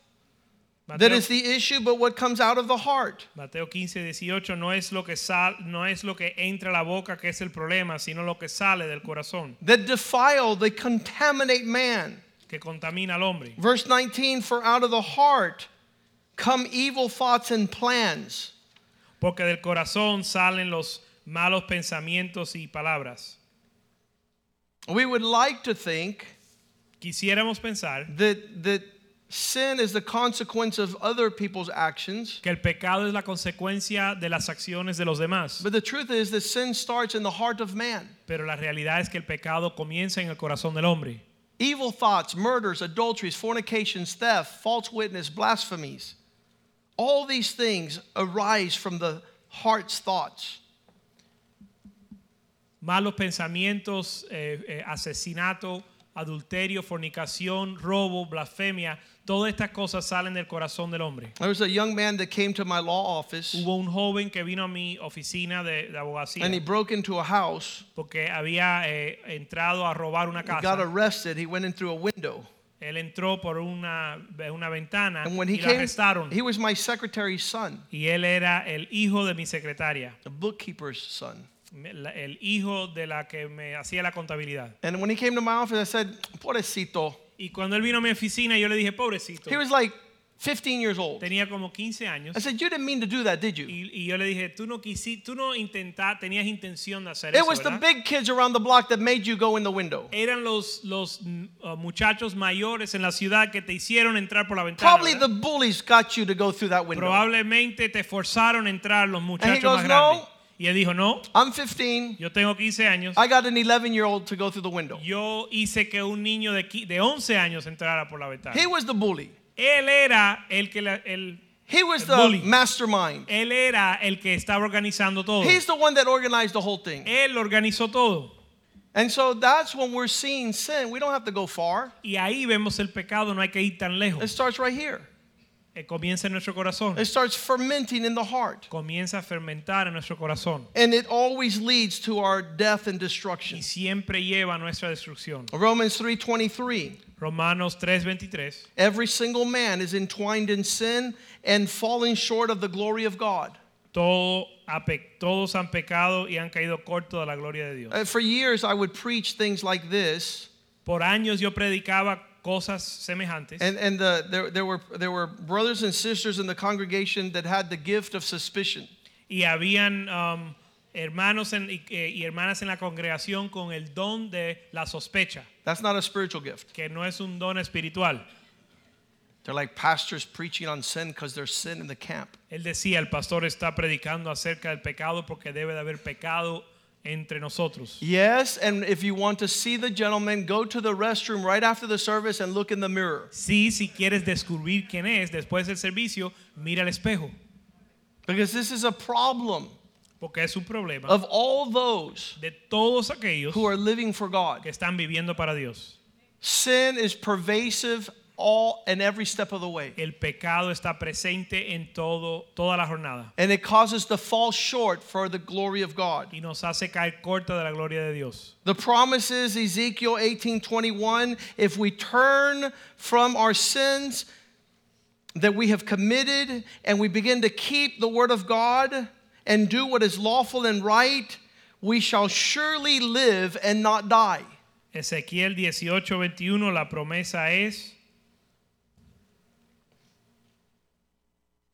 A: that
B: Mateo,
A: is the issue, but what comes out of the heart.
B: Mateo 15, 18 no es lo que sal, no es lo que entra a la boca que es el problema, sino lo que sale del corazón,
A: That defile, they contaminate man.
B: que contamina al hombre.
A: Verse 19 For out of the heart come evil thoughts and plans.
B: Porque del corazón salen los malos pensamientos y palabras.
A: We would like to think
B: Quisiéramos pensar
A: that, that sin is the consequence of other people's actions.
B: que el pecado es la consecuencia de las acciones de los demás.
A: But the truth is that sin starts in the heart of man.
B: Pero la realidad es que el pecado comienza en el corazón del hombre.
A: Evil thoughts, murders, adulteries, fornications, theft, false witness, blasphemies. All these things arise from the heart's thoughts.
B: Malos pensamientos, eh, eh, asesinato, adulterio, fornicación, robo, blasfemia, todas estas cosas salen del corazón del hombre.
A: There was a young man that came to my law office
B: Hubo un joven que vino a mi oficina de, de abogacía
A: and he broke into a house.
B: porque había eh, entrado a robar una
A: He got
B: casa.
A: arrested. He went in through a window.
B: Él entró por una, una ventana
A: And when
B: y
A: he
B: lo
A: came,
B: arrestaron.
A: he was my secretary's son,
B: Y él era el hijo de mi secretaria,
A: a bookkeeper's son.
B: El hijo de la que me hacía la contabilidad.
A: And when he came to my office, I said, Pobrecito.
B: Y cuando él vino a mi oficina, yo le dije, pobrecito,
A: He was like 15 years old.
B: tenía como 15 años.
A: I said, You didn't mean to do that, did you?
B: Y, y yo le dije, tú no quisiste, tú no intentaste, tenías intención de hacer
A: It
B: eso,
A: was the big kids around the block that made you go in the window.
B: Eran los, los uh, muchachos mayores en la ciudad que te hicieron entrar por la ventana.
A: Probably
B: ¿verdad?
A: the bullies got you to go through that window.
B: Probablemente te forzaron a entrar los muchachos
A: goes,
B: más grandes.
A: "No."
B: Y él dijo, no,
A: I'm 15.
B: yo tengo 15 años.
A: I got an 11 year old to go through the window.
B: Yo hice que un niño de, de 11 años entrara por la ventana.
A: He was the bully.
B: Él era el que la- el,
A: He was the
B: bully.
A: mastermind.
B: él era el que estaba organizando todo.
A: He's the one that organized the whole thing.
B: Él organizó todo.
A: And so that's when we're seeing sin. We don't have to go far.
B: Y ahí vemos el pecado, no hay que ir tan
A: It starts right here.
B: Eh, Comienza en nuestro corazón.
A: It starts fermenting in the heart.
B: Comienza a fermentar en nuestro corazón.
A: And it always leads to our death and destruction.
B: Y siempre lleva a nuestra destrucción.
A: Romans 3:23.
B: Romanos 3:23.
A: Every single man is entwined in sin and falling short of the glory of God.
B: Todo todos han pecado y han caído corto de la gloria de Dios.
A: Uh, for years, I would preach things like this,
B: Por años yo predicaba cosas semejantes
A: and and the, there there were there were brothers and sisters in the congregation that had the gift of suspicion.
B: y habían um, hermanos en- y, eh, y hermanas en la congregación con el don de la sospecha,
A: That's not a spiritual gift.
B: que no es un don espiritual.
A: They're like pastors preaching on sin because there's sin in the camp.
B: Él decía, el pastor está predicando acerca del pecado porque debe de haber pecado entre nosotros.
A: Yes, and if you want to see the gentleman, go to the restroom right after the service and look in the mirror.
B: Sí, si quieres descubrir quién es después del servicio, mira al espejo,
A: Because this is a problem
B: porque es un problema
A: of all those
B: de todos aquellos
A: who are living for God.
B: que están viviendo para Dios.
A: Sin is pervasive all and every step of the way.
B: El pecado está presente en todo toda la jornada
A: And it causes to fall short for the glory of God.
B: y nos hace caer corta de la gloria de Dios.
A: The promise is Ezekiel 18:21, if we turn from our sins that we have committed and we begin to keep the word of God and do what is lawful and right, we shall surely live and not die.
B: Ezequiel 18:21 la promesa es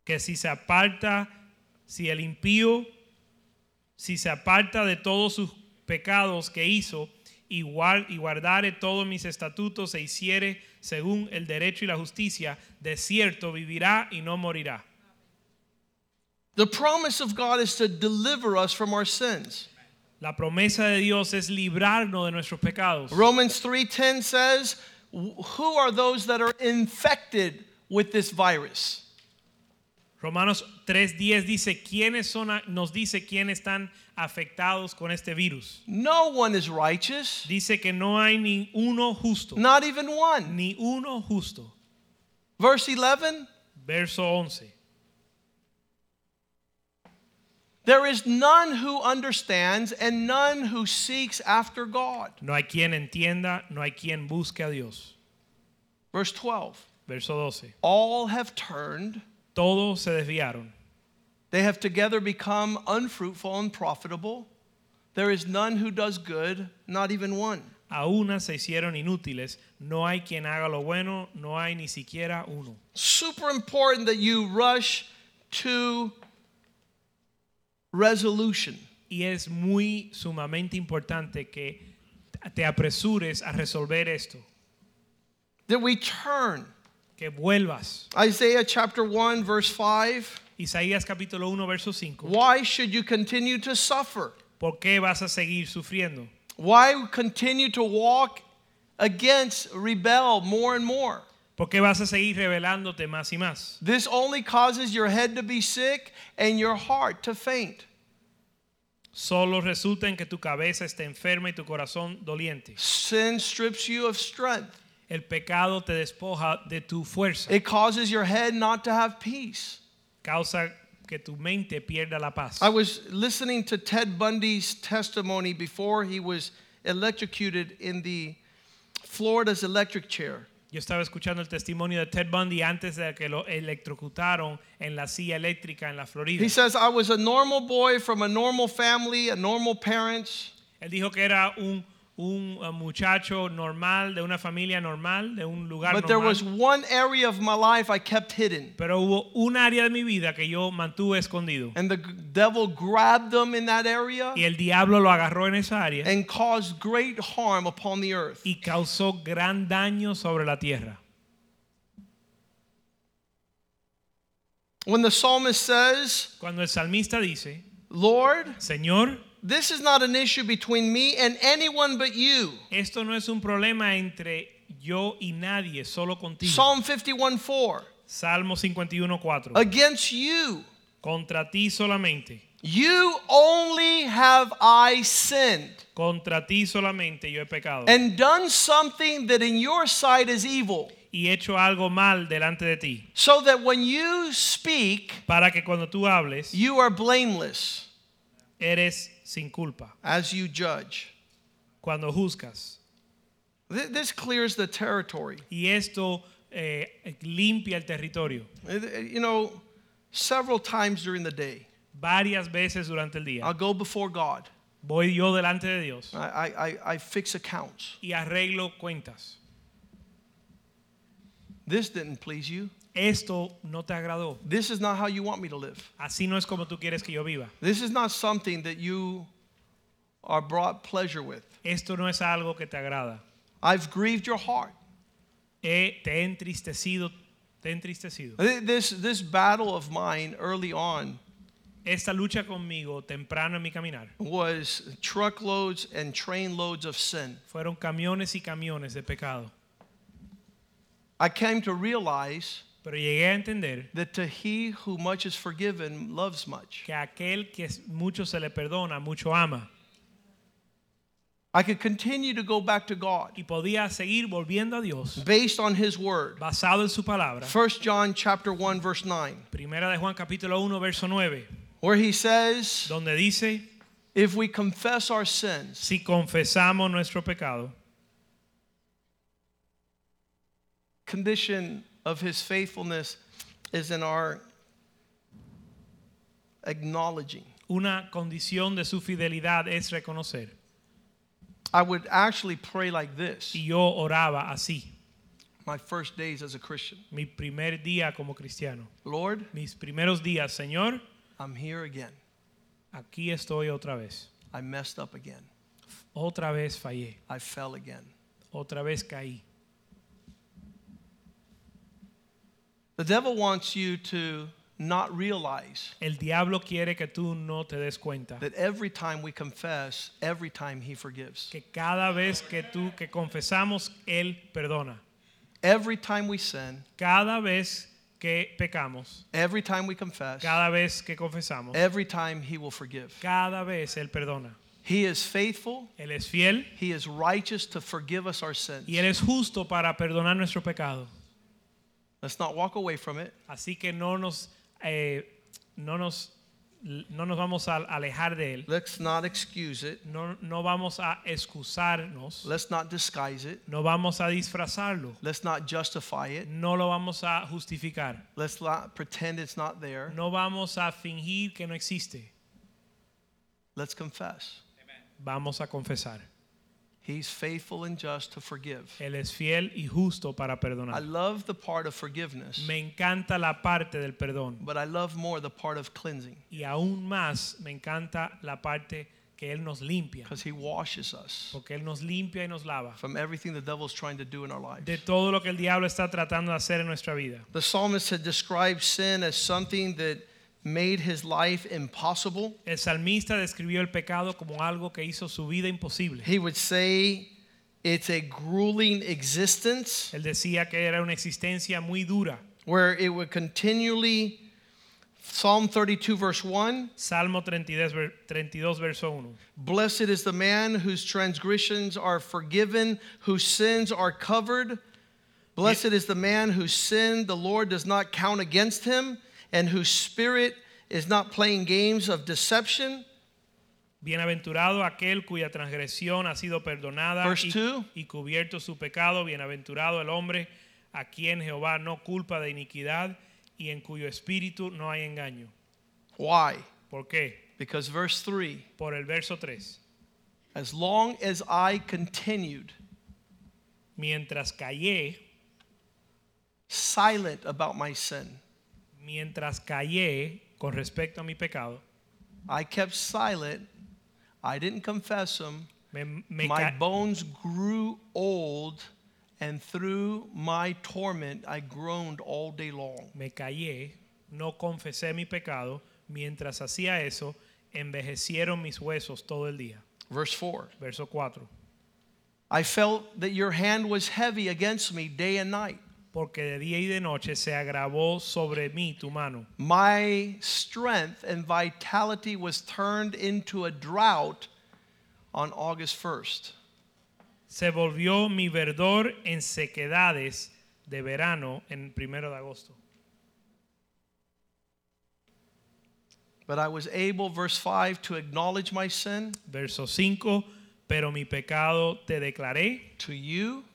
B: que si se aparta, si el impío, si se aparta de todos sus pecados que hizo y, guar- y guardare todos mis estatutos e hiciere según el derecho y la justicia, de cierto vivirá y no morirá.
A: The promise of God is to deliver us from our sins.
B: La promesa de Dios es librarnos de nuestros pecados.
A: Romans 3:10 says, "Who are those that are infected with this virus?"
B: Romanos 3:10 dice quiénes son nos dice quiénes están afectados con este virus.
A: No one is righteous,
B: Dice que no hay ni uno justo,
A: not even one.
B: ni uno justo.
A: Verse 11,
B: Verso 11.
A: there is none who understands and none who seeks after God.
B: No hay quien entienda, no hay quien busque a Dios.
A: Verse 12,
B: Verso 12.
A: all have turned,
B: Todos se desviaron.
A: they have together become unfruitful and profitable. There is none who does good, not even one.
B: A una se hicieron inútiles. No hay quien haga lo bueno, no hay ni siquiera uno.
A: Super important that you rush to resolution.
B: Y es muy sumamente importante que te apresures a resolver esto.
A: That we turn.
B: Que vuelvas.
A: Isaiah chapter 1, verse 5.
B: Isaías capítulo 1, verso 5.
A: Why should you continue to suffer?
B: ¿Por qué vas a seguir sufriendo?
A: Why continue to walk against, rebel more and more?
B: ¿Por qué vas a seguir rebelándote más y más?
A: This only causes your head to be sick and your heart to faint.
B: Solo resulta en que tu cabeza está enferma y tu corazón doliente.
A: Sin strips you of strength.
B: El pecado te despoja de tu fuerza.
A: It causes your head not to have peace.
B: Causa que tu mente pierda la paz.
A: I was listening to Ted Bundy's testimony before he was electrocuted in the Florida's electric chair.
B: Yo estaba escuchando el testimonio de Ted Bundy antes de que lo electrocutaron en la silla eléctrica en la Florida.
A: He says, I was a normal boy from a normal family, a normal parents.
B: Él dijo que era un, un uh, muchacho normal, de una familia normal, de un lugar
A: But there
B: normal.
A: was one area of my life I kept hidden.
B: Pero hubo un área de mi vida que yo mantuve escondido.
A: And the devil grabbed them in that area
B: Y el diablo lo agarró en esa área
A: and caused great harm upon the earth.
B: y causó gran daño sobre la tierra.
A: When the psalmist says,
B: Cuando el salmista dice,
A: Lord,
B: Señor,
A: this is not an issue between me and anyone but you.
B: esto no es un problema entre yo y nadie, solo contigo.
A: Psalm 51 4.
B: Salmo 51.4.
A: Against you,
B: Contra ti solamente.
A: You only have I sinned
B: Contra ti solamente yo he pecado
A: and done something that in your sight is evil,
B: y hecho algo mal delante de ti,
A: so that when you speak,
B: para que cuando tú hables
A: you are blameless
B: eres sin culpa.
A: as you judge.
B: Cuando juzgas.
A: Th- This clears the territory.
B: Y esto eh, limpia el territorio.
A: You know, several times during the day,
B: Varias veces durante el día
A: I'll go before God.
B: voy yo delante de Dios
A: I, I, I, I fix accounts.
B: y arreglo cuentas.
A: This didn't please you.
B: Esto no te agradó.
A: This is not how you want me to live.
B: Así no es como tú quieres que yo viva.
A: This is not something that you are brought pleasure with.
B: Esto no es algo que te agrada.
A: I've grieved your heart.
B: He- te he entristecido, te he entristecido.
A: This, this battle of mine early on
B: Esta lucha conmigo temprano en mi caminar
A: was truckloads and trainloads of sin.
B: fueron camiones y camiones de pecado.
A: I came to realize
B: Pero llegué a entender
A: that to he who much is forgiven loves much.
B: que aquel que mucho se le perdona, mucho ama.
A: I could continue to go back to God
B: Y podía seguir volviendo a Dios
A: based on his word.
B: basado en su palabra.
A: 1 John chapter 1 verse 9
B: Primera de Juan capítulo 1 verso 9,
A: where he says
B: donde dice,
A: if we confess our sins
B: si confesamos nuestro pecado,
A: condition of his faithfulness is in our acknowledging.
B: una condición de su fidelidad es reconocer.
A: I would actually pray like this
B: Y yo oraba así,
A: my first days as a Christian.
B: mi primer día como cristiano.
A: Lord,
B: Mis primeros días, Señor,
A: I'm here again.
B: aquí estoy otra vez.
A: I messed up again.
B: Otra vez fallé,
A: I fell again.
B: otra vez caí.
A: The devil wants you to not realize
B: El diablo quiere que tú no te des cuenta
A: that every time we confess, every time he forgives.
B: que cada vez que tú que confesamos él perdona.
A: Every time we sin,
B: Cada vez que pecamos,
A: every time we confess,
B: cada vez que confesamos,
A: every time he will forgive.
B: cada vez él perdona.
A: He is faithful,
B: Él es fiel
A: he is righteous to forgive us our sins.
B: y él es justo para perdonar nuestro pecado.
A: Let's not walk away from it.
B: Así que no nos eh, no nos no nos vamos a alejar de él.
A: Let's not excuse it.
B: No, no vamos a excusarnos.
A: Let's not disguise it.
B: No vamos a disfrazarlo.
A: Let's not justify it.
B: No lo vamos a justificar.
A: Let's not pretend it's not there.
B: No vamos a fingir que no existe.
A: Let's confess.
B: Vamos a confesar.
A: He's faithful and just to forgive.
B: Él es fiel y justo para perdonar.
A: I love the part of forgiveness,
B: Me encanta la parte del perdón
A: but I love more the part of cleansing
B: y aún más me encanta la parte que Él nos limpia.
A: because he washes us
B: Porque Él nos limpia y nos lava
A: from everything the devil's trying to do in our lives.
B: de todo lo que el diablo está tratando de hacer en nuestra vida.
A: The psalmist had described sin as something that made his life impossible.
B: El salmista describió el pecado como algo que hizo su vida imposible.
A: He would say it's a grueling existence
B: Él decía que era una existencia muy dura.
A: where it would continually Psalm 32 verse 1
B: Salmo 32, ver- 32 verso 1.
A: Blessed is the man whose transgressions are forgiven, whose sins are covered. Blessed is the man whose sin the Lord does not count against him, and whose spirit is not playing games of deception.
B: Bienaventurado aquel cuya transgresión ha sido perdonada
A: Verse
B: y, y cubierto su pecado. Bienaventurado el hombre a quien Jehová no culpa de iniquidad y en cuyo espíritu no hay engaño.
A: Why?
B: ¿Por qué?
A: Because verse 3
B: Por el verso 3.
A: As long as I continued
B: Mientras callé,
A: silent about my sin,
B: mientras callé con respecto a mi pecado,
A: I kept silent, I didn't confess them,
B: me, me
A: my bones grew old, and through my torment I groaned all day long.
B: me callé, no confesé mi pecado, mientras hacía eso, envejecieron mis huesos todo el día.
A: Verse 4
B: Verso 4.
A: I felt that your hand was heavy against me day and night.
B: Porque de día y de noche se agravó sobre mí tu mano.
A: My strength and vitality was turned into a drought on August 1st.
B: Se volvió mi verdor en sequedades de verano en primero de agosto.
A: But I was able, verse 5, to acknowledge my sin
B: Verso 5, pero mi pecado te declaré
A: to you,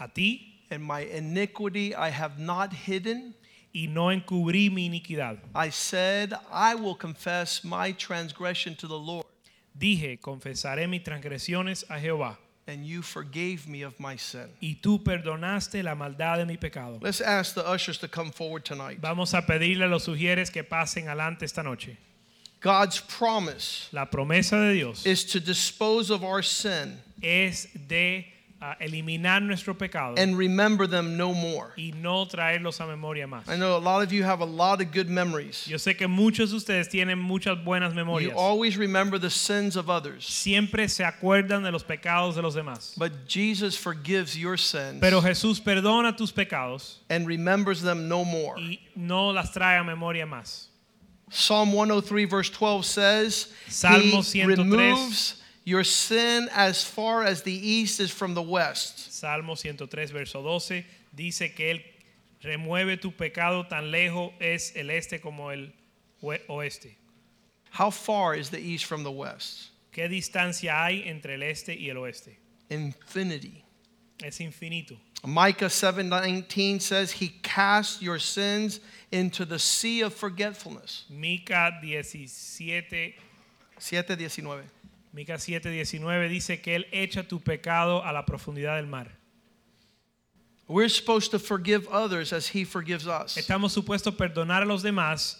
B: a ti
A: and my iniquity I have not hidden.
B: y no encubrí mi iniquidad.
A: I said, I will confess my transgression to the Lord,
B: Dije, confesaré mis transgresiones a Jehová,
A: and you forgave me of my sin.
B: y tú perdonaste la maldad de mi pecado.
A: Let's ask the ushers to come forward tonight.
B: Vamos a pedirle a los sugieres que pasen adelante esta noche.
A: God's promise
B: La promesa de Dios
A: is to dispose of our sin
B: es de ah, eliminar nuestro pecado
A: and remember them no more.
B: y no traerlos a memoria más.
A: I know a lot of you have a lot of good memories.
B: Yo sé que muchos de ustedes tienen muchas buenas
A: You
B: memorias.
A: always remember the sins of others.
B: Siempre se acuerdan de los pecados de los demás.
A: But Jesus forgives your sins
B: Pero Jesús perdona tus pecados
A: and remembers them no more.
B: y no las trae a memoria más.
A: Psalm 103, verse 12 says,
B: Salmo
A: He
B: 103.
A: removes your sin as far as the east is from the west.
B: Salmo 103, verso 12, dice que Él remueve tu pecado tan lejos es el este como el oe- oeste.
A: How far is the east from the west?
B: ¿Qué distancia hay entre el este y el oeste?
A: Infinity.
B: Es infinito.
A: Micah 7:19 says he casts your sins into the sea of forgetfulness.
B: Mica 17,
A: 7:19.
B: Mica 7, 19 dice que Él echa tu pecado a la profundidad del mar.
A: We're supposed to forgive others as he forgives us.
B: Estamos supuestos a perdonar a los demás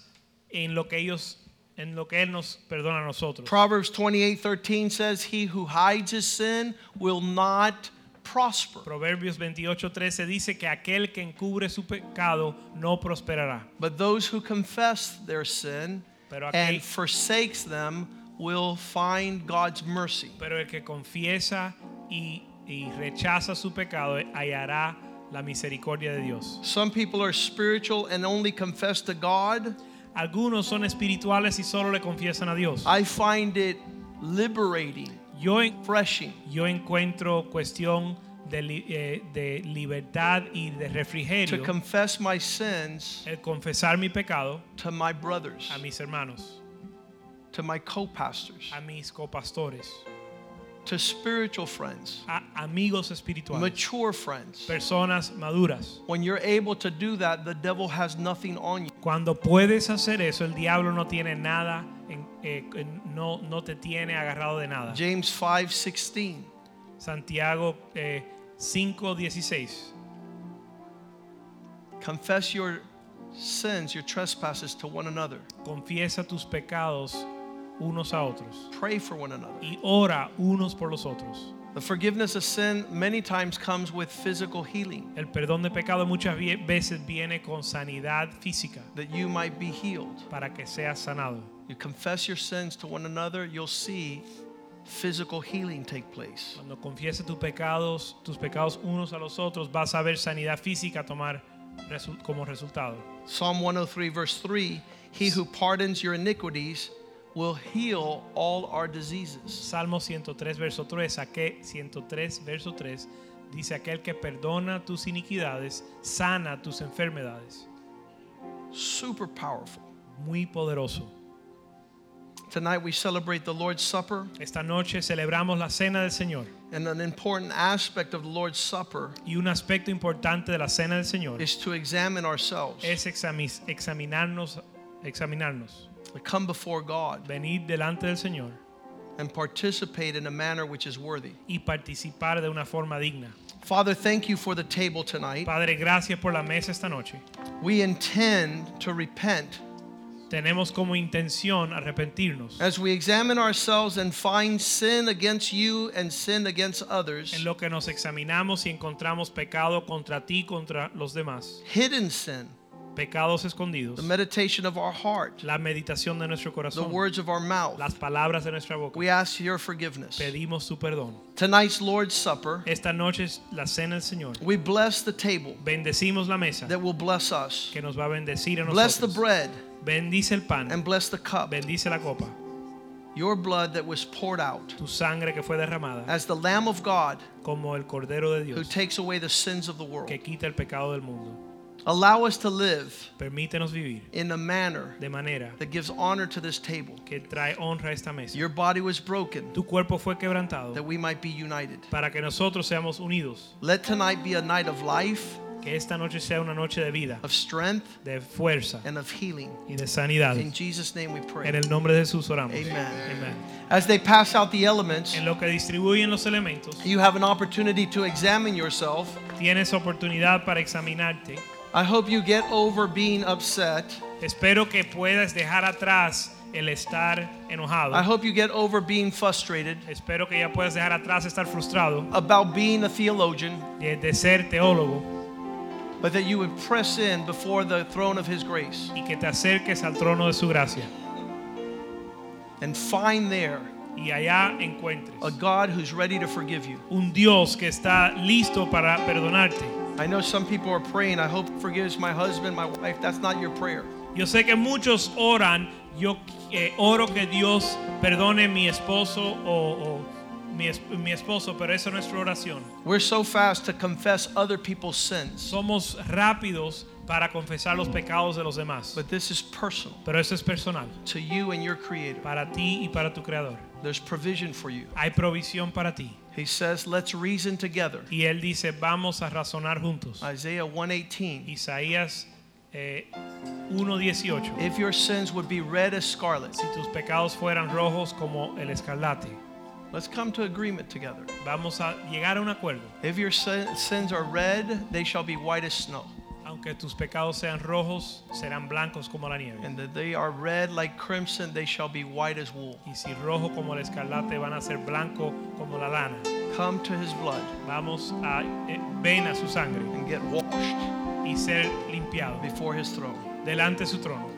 B: en lo que ellos, en lo que Él nos perdona a nosotros.
A: Proverbs 28:13 says he who hides his sin will not prosper.
B: Proverbios 28, 13 dice que aquel que encubre su pecado no prosperará.
A: But those who confess their sin
B: Pero aquel-
A: and forsakes them will find God's mercy.
B: Pero el que confiesa y, y rechaza su pecado hallará la misericordia de Dios.
A: Some people are spiritual and only confess to God.
B: Algunos son espirituales y solo le confiesan a Dios.
A: I find it liberating,
B: Yo, en-
A: refreshing
B: yo encuentro cuestión de, eh, de libertad y de
A: to
B: refrigerio
A: confess my sins
B: el confesar mi pecado
A: to my brothers,
B: a mis hermanos,
A: to my co-pastors,
B: a mis copastores,
A: to spiritual friends,
B: a amigos espirituales,
A: mature friends.
B: personas maduras.
A: When you're able to do that, the devil has nothing on you.
B: Cuando puedes hacer eso, el diablo no tiene nada, en- eh, no, no te tiene agarrado de nada.
A: James 5:16.
B: Santiago eh, 5:16.
A: Confess your sins, your trespasses to one another.
B: Confiesa tus pecados unos a otros
A: Pray for one another.
B: y ora unos por los otros.
A: The forgiveness of sin many times comes with physical healing,
B: El perdón de pecado muchas veces viene con sanidad física
A: that you might be healed.
B: para que seas sanado.
A: You confess your sins to one another, you'll see physical healing take place.
B: Cuando confieses tus pecados, tus pecados unos a los otros, vas a ver sanidad física tomar como resultado.
A: Psalm 103, verse 3 He who pardons your iniquities will heal all our diseases.
B: Salmo 103, verso 3, aquel, 103, verso 3, dice aquel que perdona tus iniquidades, sana tus enfermedades.
A: Super powerful.
B: Muy poderoso.
A: Tonight we celebrate the Lord's Supper,
B: Esta noche celebramos la cena del Señor
A: and an important aspect of the Lord's Supper
B: y un aspecto importante de la cena del Señor
A: is to examine ourselves,
B: es exami- examinarnos, examinarnos,
A: come before God,
B: venir delante del Señor
A: and participate in a manner which is worthy.
B: y participar de una forma digna.
A: Father, thank you for the table tonight.
B: Padre, gracias por la mesa esta noche.
A: We intend to repent
B: Tenemos como intención arrepentirnos
A: as we examine ourselves and find sin against you and sin against others,
B: en lo que nos examinamos y encontramos pecado contra ti contra los demás.
A: hidden sin,
B: pecados escondidos,
A: the meditation of our heart,
B: la meditación de nuestro
A: the
B: corazón,
A: words of our mouth.
B: las palabras de nuestra boca.
A: We ask your forgiveness.
B: Pedimos su perdón.
A: Tonight's Lord's Supper,
B: Esta noche es la cena del Señor.
A: we bless the table
B: Bendecimos la mesa
A: that will bless us.
B: que nos va a bendecir a
A: Bless the
B: nosotros.
A: bread
B: Bendice el pan,
A: and bless the cup.
B: bendice la copa,
A: Your blood that was poured out
B: tu sangre que fue derramada
A: as the Lamb of God
B: como el Cordero de
A: who
B: Dios
A: takes away the sins of the world.
B: que quita el pecado del mundo.
A: Allow us to live
B: Permítenos vivir
A: in a manner
B: de manera
A: that gives honor to this table.
B: que trae honra a esta mesa.
A: Your body was broken
B: Tu cuerpo fue quebrantado
A: that we might be united.
B: para que nosotros seamos unidos.
A: Let tonight be a night of life,
B: Que esta noche sea una noche de vida,
A: of strength,
B: de fuerza
A: and of healing.
B: y de sanidad.
A: In Jesus' name we
B: En
A: pray.
B: el nombre de Jesús oramos.
A: Amen.
B: Amen.
A: As they pass out the elements,
B: En lo que distribuyen los elementos,
A: you have an opportunity to examine yourself.
B: tienes oportunidad para examinarte.
A: I hope you get over being upset.
B: Espero que puedas dejar atrás el estar enojado.
A: I hope you get over being frustrated
B: Espero que ya puedas dejar atrás estar frustrado
A: about being a theologian,
B: de, de ser teólogo
A: but that you would press in before the throne of His grace
B: y que te acerques al trono de su gracia
A: and find there
B: y allá encuentres
A: a God who's ready to forgive you.
B: un Dios que está listo para perdonarte.
A: I know some people are praying, I hope forgives my husband, my wife. That's not your prayer.
B: Yo sé que muchos oran, yo eh, oro que Dios perdone mi esposo o, o mi, mi esposo, pero esa no es nuestra oración.
A: We're so fast to confess other people's sins,
B: Somos rápidos para confesar los pecados de los demás,
A: but this is personal
B: pero eso es personal,
A: to you and your Creator.
B: para ti y para tu creador.
A: There's provision for you.
B: Hay provisión para ti.
A: He says, Let's reason together.
B: Y él dice, vamos a razonar juntos.
A: Isaiah 118.
B: Isaías eh, 1.18.
A: If your sins would be red as scarlet,
B: Si tus pecados fueran rojos como el escarlate,
A: let's come to agreement together.
B: vamos a llegar a un acuerdo.
A: If your sins are red, they shall be white as snow.
B: Aunque tus pecados sean rojos, serán blancos como la nieve.
A: And that they are red like crimson, they shall be white as wool.
B: Y si rojo como el escarlate van a ser blanco como la lana.
A: Come to his blood
B: Vamos a eh, ven a su sangre
A: and get washed
B: y ser limpiado
A: before his throne.
B: delante de su trono.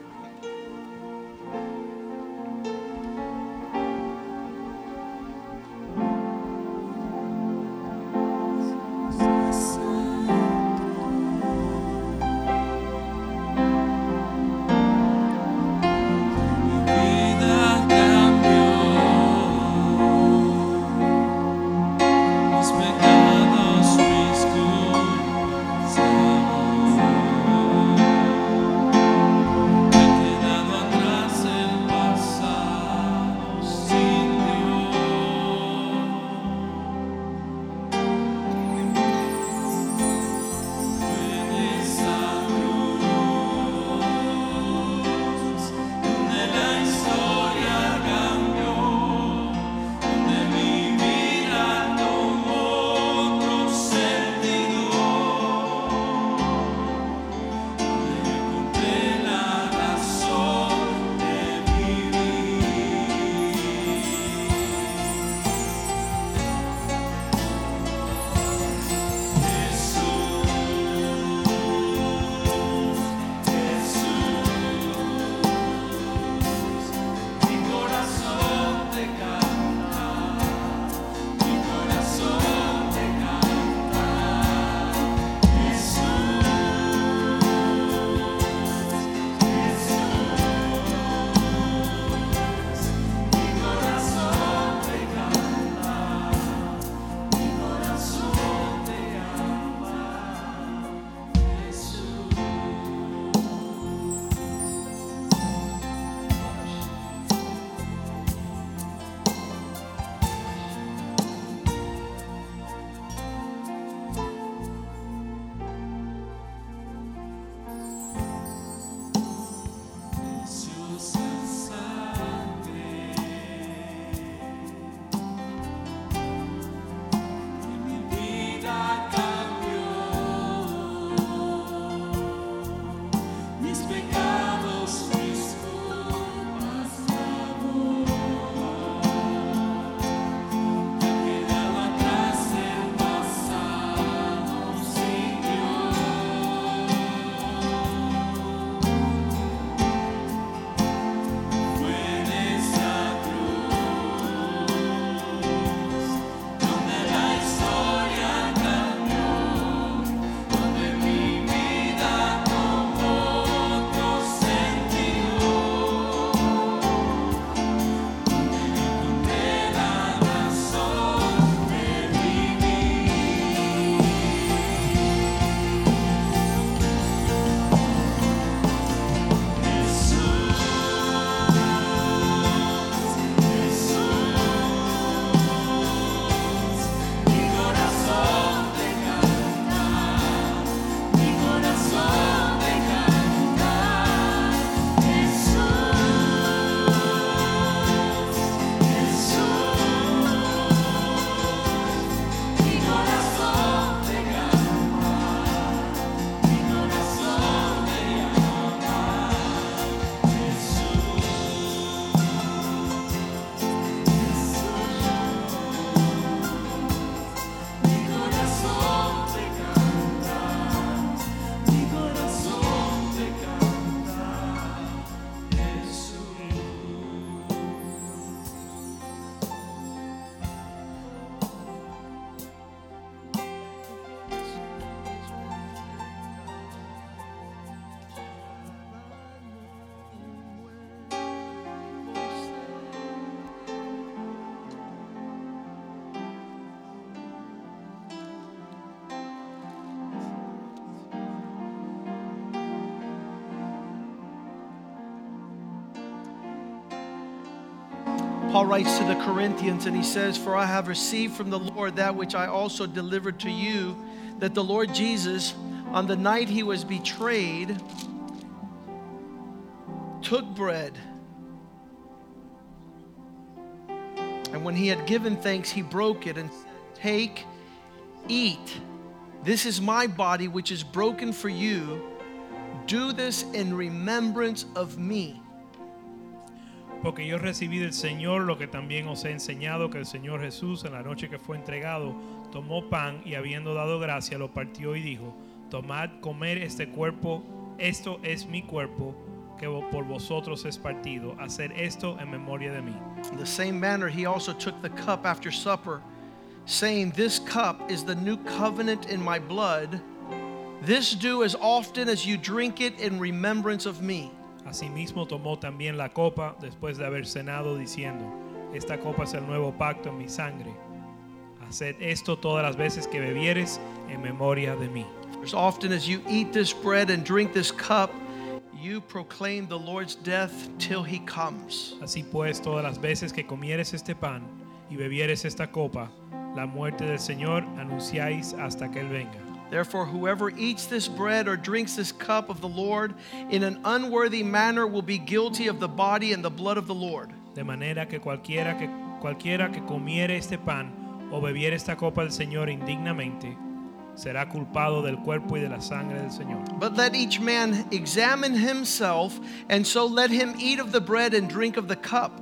A: Paul writes to the Corinthians and he says, For I have received from the Lord that which I also delivered to you, that the Lord Jesus, on the night he was betrayed, took bread. And when he had given thanks, he broke it and said, Take, eat. This is my body, which is broken for you. Do this in remembrance of me.
B: Porque yo recibí del Señor lo que también os he enseñado, que el Señor Jesús en la noche que fue entregado tomó pan y habiendo dado gracia lo partió y dijo, tomad, comer este cuerpo, esto es mi cuerpo, que por vosotros es partido, hacer esto en memoria de mí.
A: In the same manner, he also took the cup after supper, saying, This cup is the new covenant in my blood. This do as often as you drink it in remembrance of me.
B: Asimismo tomó también la copa después de haber cenado diciendo, esta copa es el nuevo pacto en mi sangre. Haced esto todas las veces que bebieres en memoria de mí.
A: As often as you eat this bread and drink this cup, you proclaim the Lord's death till he comes.
B: Así pues, todas las veces que comieres este pan y bebieres esta copa, la muerte del Señor anunciáis hasta que Él venga.
A: Therefore, whoever eats this bread or drinks this cup of the Lord in an unworthy manner will be guilty of the body and the blood of the Lord.
B: De manera que cualquiera que, cualquiera que comiere este pan o bebiere esta copa del Señor indignamente, será culpado del cuerpo y de la sangre del Señor.
A: But let each man examine himself, and so let him eat of the bread and drink of the cup.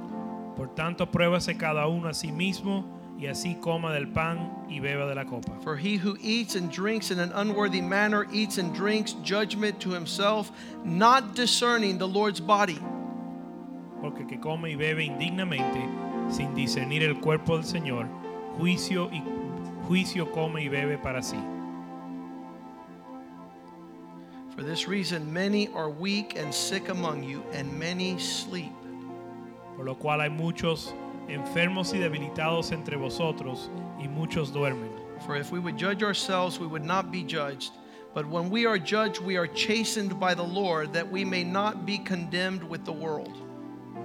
B: Por tanto, pruébase cada uno a sí mismo y así coma del pan y beba de la copa.
A: For he who eats and drinks in an unworthy manner eats and drinks judgment to himself, not discerning the Lord's body.
B: Porque que come y bebe indignamente, sin discernir el cuerpo del Señor, juicio y juicio come y bebe para sí.
A: For this reason, many are weak and sick among you, and many sleep.
B: Por lo cual hay muchos enfermos y debilitados entre vosotros, y muchos duermen.
A: For if we would judge ourselves, we would not be judged. But when we are judged, we are chastened by the Lord, that we may not be condemned with the world.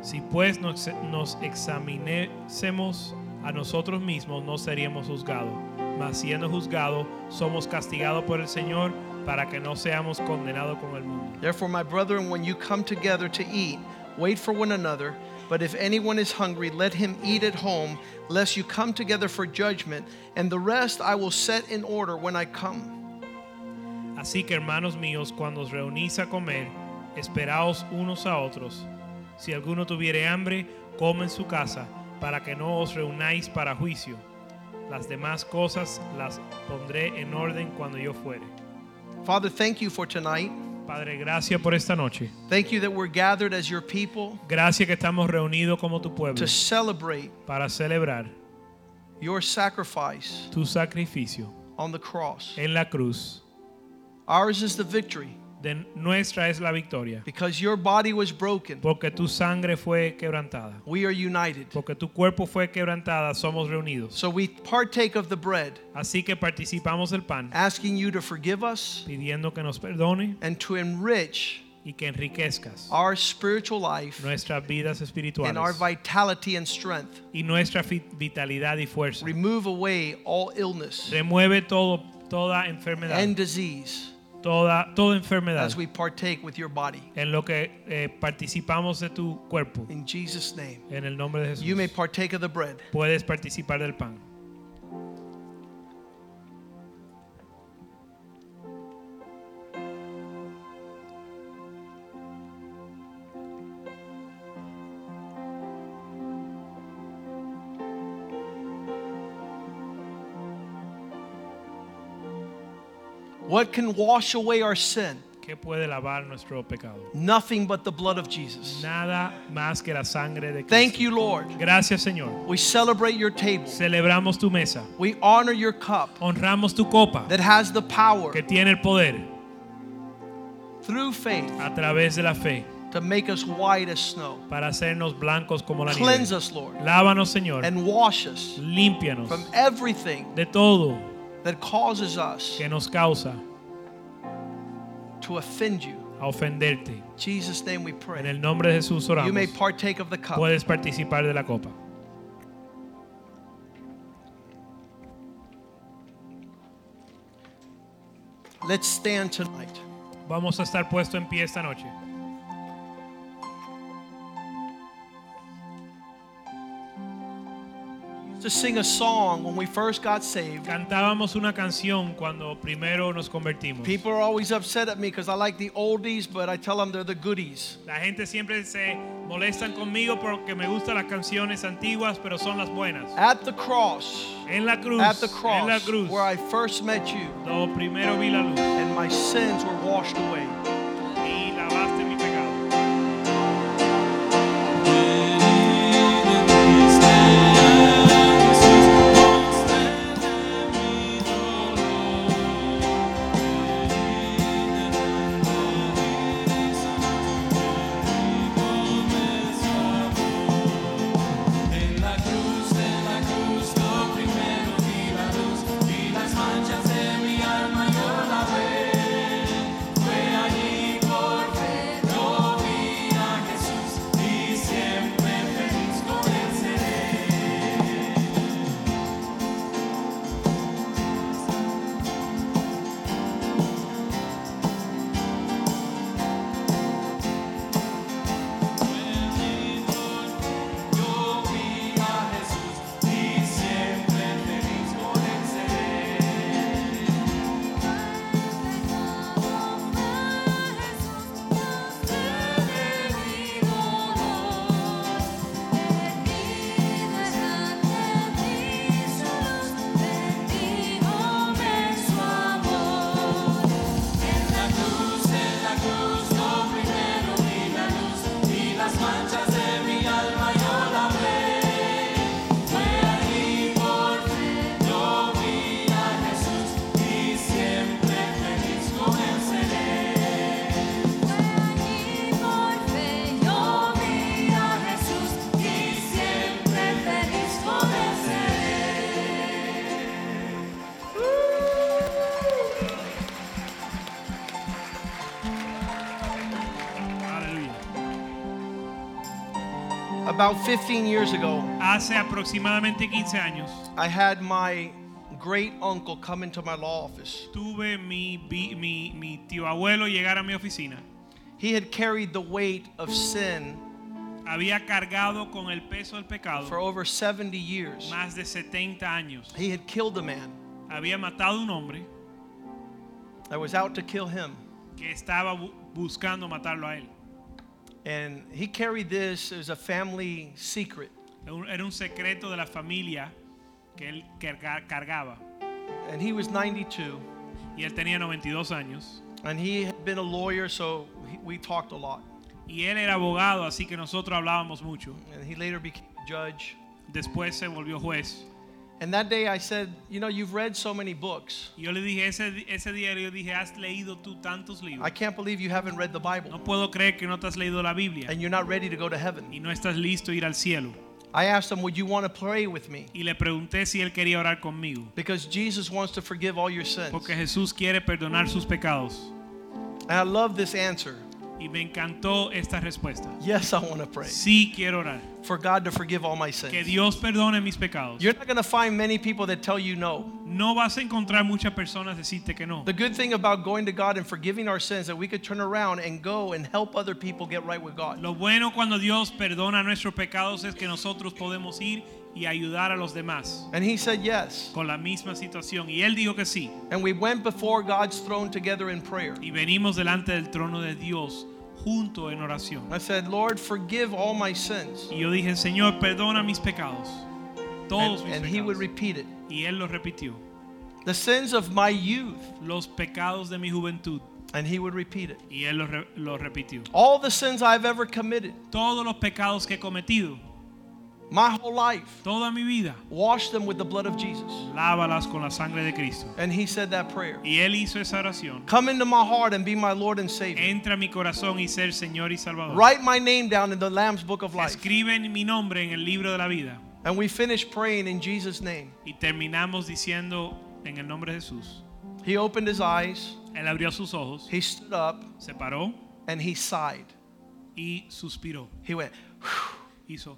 B: Si pues nos, nos examinésemos a nosotros mismos, no seríamos juzgados. Mas siendo juzgados, somos castigados por el Señor para que no seamos condenados con el mundo.
A: Therefore, my brethren, when you come together to eat, wait for one another. But if anyone is hungry, let him eat at home, lest you come together for judgment. And the rest I will set in order when I come.
B: Así que hermanos míos, cuando os reunís a comer, esperaos unos a otros. Si alguno tuviere hambre, come en su casa, para que no os reunáis para juicio. Las demás cosas las pondré en orden cuando yo fuere.
A: Father, thank you for tonight.
B: Padre, gracias por esta noche.
A: Thank you that we're gathered as your people
B: Gracias que estamos reunidos como tu pueblo
A: to celebrate
B: para celebrar
A: your sacrifice
B: tu sacrificio
A: on the cross.
B: en la cruz.
A: Ours is the victory
B: De nuestra es la victoria,
A: because your body was broken.
B: porque tu sangre fue quebrantada,
A: We are united.
B: porque tu cuerpo fue quebrantada, somos reunidos.
A: So we partake of the bread,
B: Así que participamos del pan,
A: asking you to forgive us
B: pidiendo que nos perdone
A: and to enrich
B: y que enriquezcas
A: our spiritual life
B: nuestras vidas
A: and our vitality and strength.
B: y nuestra vitalidad y fuerza.
A: Remove away all illness
B: Remueve todo, toda enfermedad,
A: and disease
B: toda, toda enfermedad
A: as we partake with your body.
B: en lo que eh, participamos de tu cuerpo.
A: In Jesus' name.
B: En el nombre de Jesús.
A: You may partake of the bread.
B: Puedes participar del pan.
A: What can wash away our sin?
B: ¿Qué puede lavar nuestro pecado?
A: Nothing but the blood of Jesus.
B: Nada más que la sangre de Cristo.
A: Thank you, Lord.
B: Gracias, Señor.
A: We celebrate your table.
B: Celebramos tu mesa.
A: We honor your cup
B: Honramos tu copa
A: that has the power
B: que tiene el poder
A: through faith
B: a través de la fe
A: to make us white as snow.
B: para hacernos blancos como la
A: Cleanse us, Lord,
B: Lávanos, Señor.
A: and wash us
B: Límpianos
A: from everything
B: de todo
A: that causes us
B: que nos causa
A: to offend you.
B: a ofenderte.
A: Jesus name we pray.
B: En el nombre de Jesús oramos.
A: You may partake of the cup.
B: Puedes participar de la copa.
A: Let's stand tonight.
B: Vamos a estar puesto en pie esta noche.
A: To sing a song when we first got saved.
B: Cantábamos una canción cuando primero nos convertimos.
A: People are always upset at me because I like the oldies, but I tell them they're the goodies.
B: La gente siempre se molestan conmigo porque me gustan las canciones antiguas, pero son las buenas.
A: At the cross,
B: En la cruz,
A: at the cross.
B: en la cruz,
A: where I first met you,
B: lo primero vi la luz
A: and my sins were washed away. About 15 years ago,
B: Hace aproximadamente 15 años
A: I had my great uncle come into my law office.
B: tuve mi, mi, mi tío abuelo llegar a mi oficina.
A: He had carried the weight of sin
B: Había cargado con el peso del pecado
A: for over 70 years.
B: más de 70 años.
A: He had killed a man
B: Había matado un hombre
A: that was out to kill him.
B: que estaba bu- buscando matarlo a él.
A: And he carried this as a family secret.
B: Era un- secreto de la familia que él cargaba.
A: And he was 92.
B: Y él tenía 92 años.
A: And he had been a lawyer, so he, we talked a lot.
B: Y él era abogado, así que nosotros hablábamos mucho.
A: And he later became a judge.
B: Después se volvió juez.
A: And that day I said, You know, you've read so many books.
B: Yo le dije, ese, ese día yo dije, has leído tú tantos libros.
A: I can't believe you haven't read the Bible
B: No puedo creer que no te has leído la Biblia
A: and you're not ready to go to
B: y
A: heaven.
B: no estás listo ir al cielo.
A: I asked him, Would you want to pray with me?
B: Y le pregunté si él quería orar conmigo.
A: Because Jesus wants to forgive all your sins.
B: Porque Jesús quiere perdonar sus pecados.
A: And I love this answer.
B: Y me encantó esta respuesta.
A: Yes, I want to pray
B: Sí quiero orar.
A: For God to forgive all my sins. Que.
B: Dios perdone mis pecados.
A: You're not going to find many people that tell you no.
B: No vas a encontrar muchas personas decirte que no.
A: The good thing about going to God and forgiving our sins is that we could turn around and go and help other people get right with God.
B: Lo bueno cuando Dios perdona nuestros pecados es que nosotros podemos ir y ayudar a los demás
A: And he said yes.
B: con la misma situación. Y él dijo que sí.
A: And we went before God's throne together in prayer.
B: Y venimos delante del trono de Dios junto en oración.
A: I said, Lord, forgive all my sins.
B: Y yo dije, Señor, perdona mis pecados. Todos
A: And,
B: mis
A: and he would repeat it.
B: Y él lo repitió.
A: The sins of my youth.
B: Los pecados de mi juventud.
A: And he would repeat it.
B: Y él lo, re- lo repitió.
A: All the sins I've ever committed,
B: Todos los pecados que he cometido,
A: my whole life,
B: toda mi vida,
A: wash them with the blood of Jesus.
B: lávalas con la sangre de Cristo.
A: And he said that prayer.
B: Y él hizo esa oración.
A: Come into my heart and be my Lord and Savior.
B: Entra a mi corazón y ser Señor y Salvador.
A: Write my name down in the Lamb's book of life.
B: Escribe mi nombre en el libro de la vida.
A: And we finished praying in Jesus' name.
B: Y terminamos diciendo en el nombre de Jesús.
A: He opened his eyes,
B: Él abrió sus ojos,
A: he stood up,
B: se paró
A: and he sighed.
B: y suspiró.
A: He went,
B: Hizo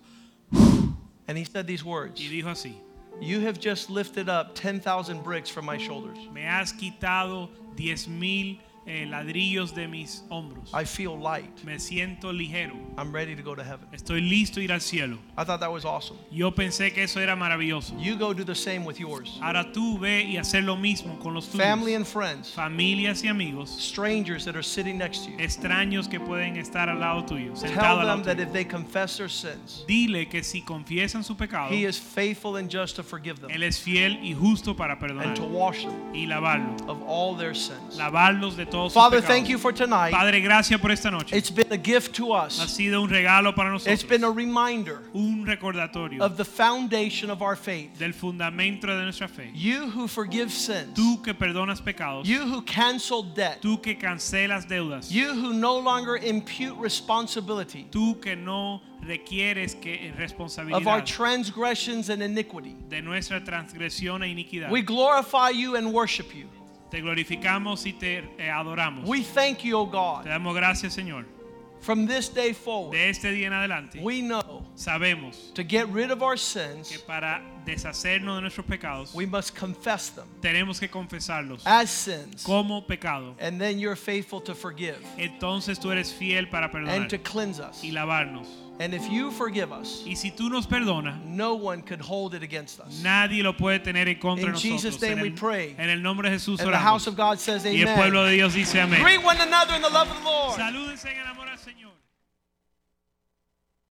A: and he said these words
B: y dijo así:
A: You have just lifted up 10,000 bricks from my shoulders.
B: Me has quitado diez mil eh, ladrillos de mis hombros.
A: I feel light.
B: Me siento ligero.
A: I'm ready to go to heaven.
B: Estoy listo a ir al cielo.
A: I thought that was awesome.
B: Yo pensé que eso era maravilloso.
A: You go do the same with yours.
B: Ahora tú ve y hacer lo mismo con los
A: Family
B: tuyos.
A: and friends,
B: Familias y amigos,
A: strangers that are sitting next to you.
B: extraños que pueden estar al lado tuyo,
A: Tell them that if they confess their sins,
B: Dile que si confiesan su pecado,
A: He is faithful and just to forgive them
B: Él es fiel y justo para
A: and
B: perdonar
A: to wash them
B: y lavarlo.
A: of all their sins.
B: Lavarlos de todos sus
A: Father,
B: pecados.
A: thank you for tonight.
B: Padre, gracias por esta noche.
A: It's been a gift to us.
B: Ha sido un regalo para
A: It's
B: nosotros.
A: been a reminder
B: un recordatorio
A: of the foundation of our faith.
B: del fundamento de nuestra fe.
A: You who forgive sins,
B: Tú que perdonas pecados,
A: you who cancel debt,
B: tú que cancelas deudas,
A: you who no longer impute responsibility
B: tú que no requieres que responsabilidad
A: of our transgressions and iniquity.
B: de nuestra transgresión e iniquidad.
A: We glorify you and worship you.
B: Te glorificamos y te eh, adoramos.
A: We thank you, O
B: Te
A: God.
B: damos gracias, Señor.
A: From this day forward,
B: De este día en adelante,
A: we know
B: sabemos
A: to get rid of our
B: que
A: sins,
B: para deshacernos de nuestros pecados,
A: we must confess them
B: tenemos que confesarlos
A: as sins,
B: como pecado.
A: and then you're faithful to forgive
B: Entonces tú eres fiel para perdonar
A: and to cleanse us.
B: y lavarnos.
A: And if you forgive us,
B: Y si tú nos perdonas,
A: no one could hold it against us.
B: nadie lo puede tener en contra
A: In
B: de
A: Jesus'
B: nosotros.
A: name
B: en,
A: we pray.
B: en el nombre de Jesús
A: And the house of God says, Amen.
B: Y el pueblo de Dios dice amén.
A: Greet one another in the love of the Lord.
B: Salúdense en el amor al Señor.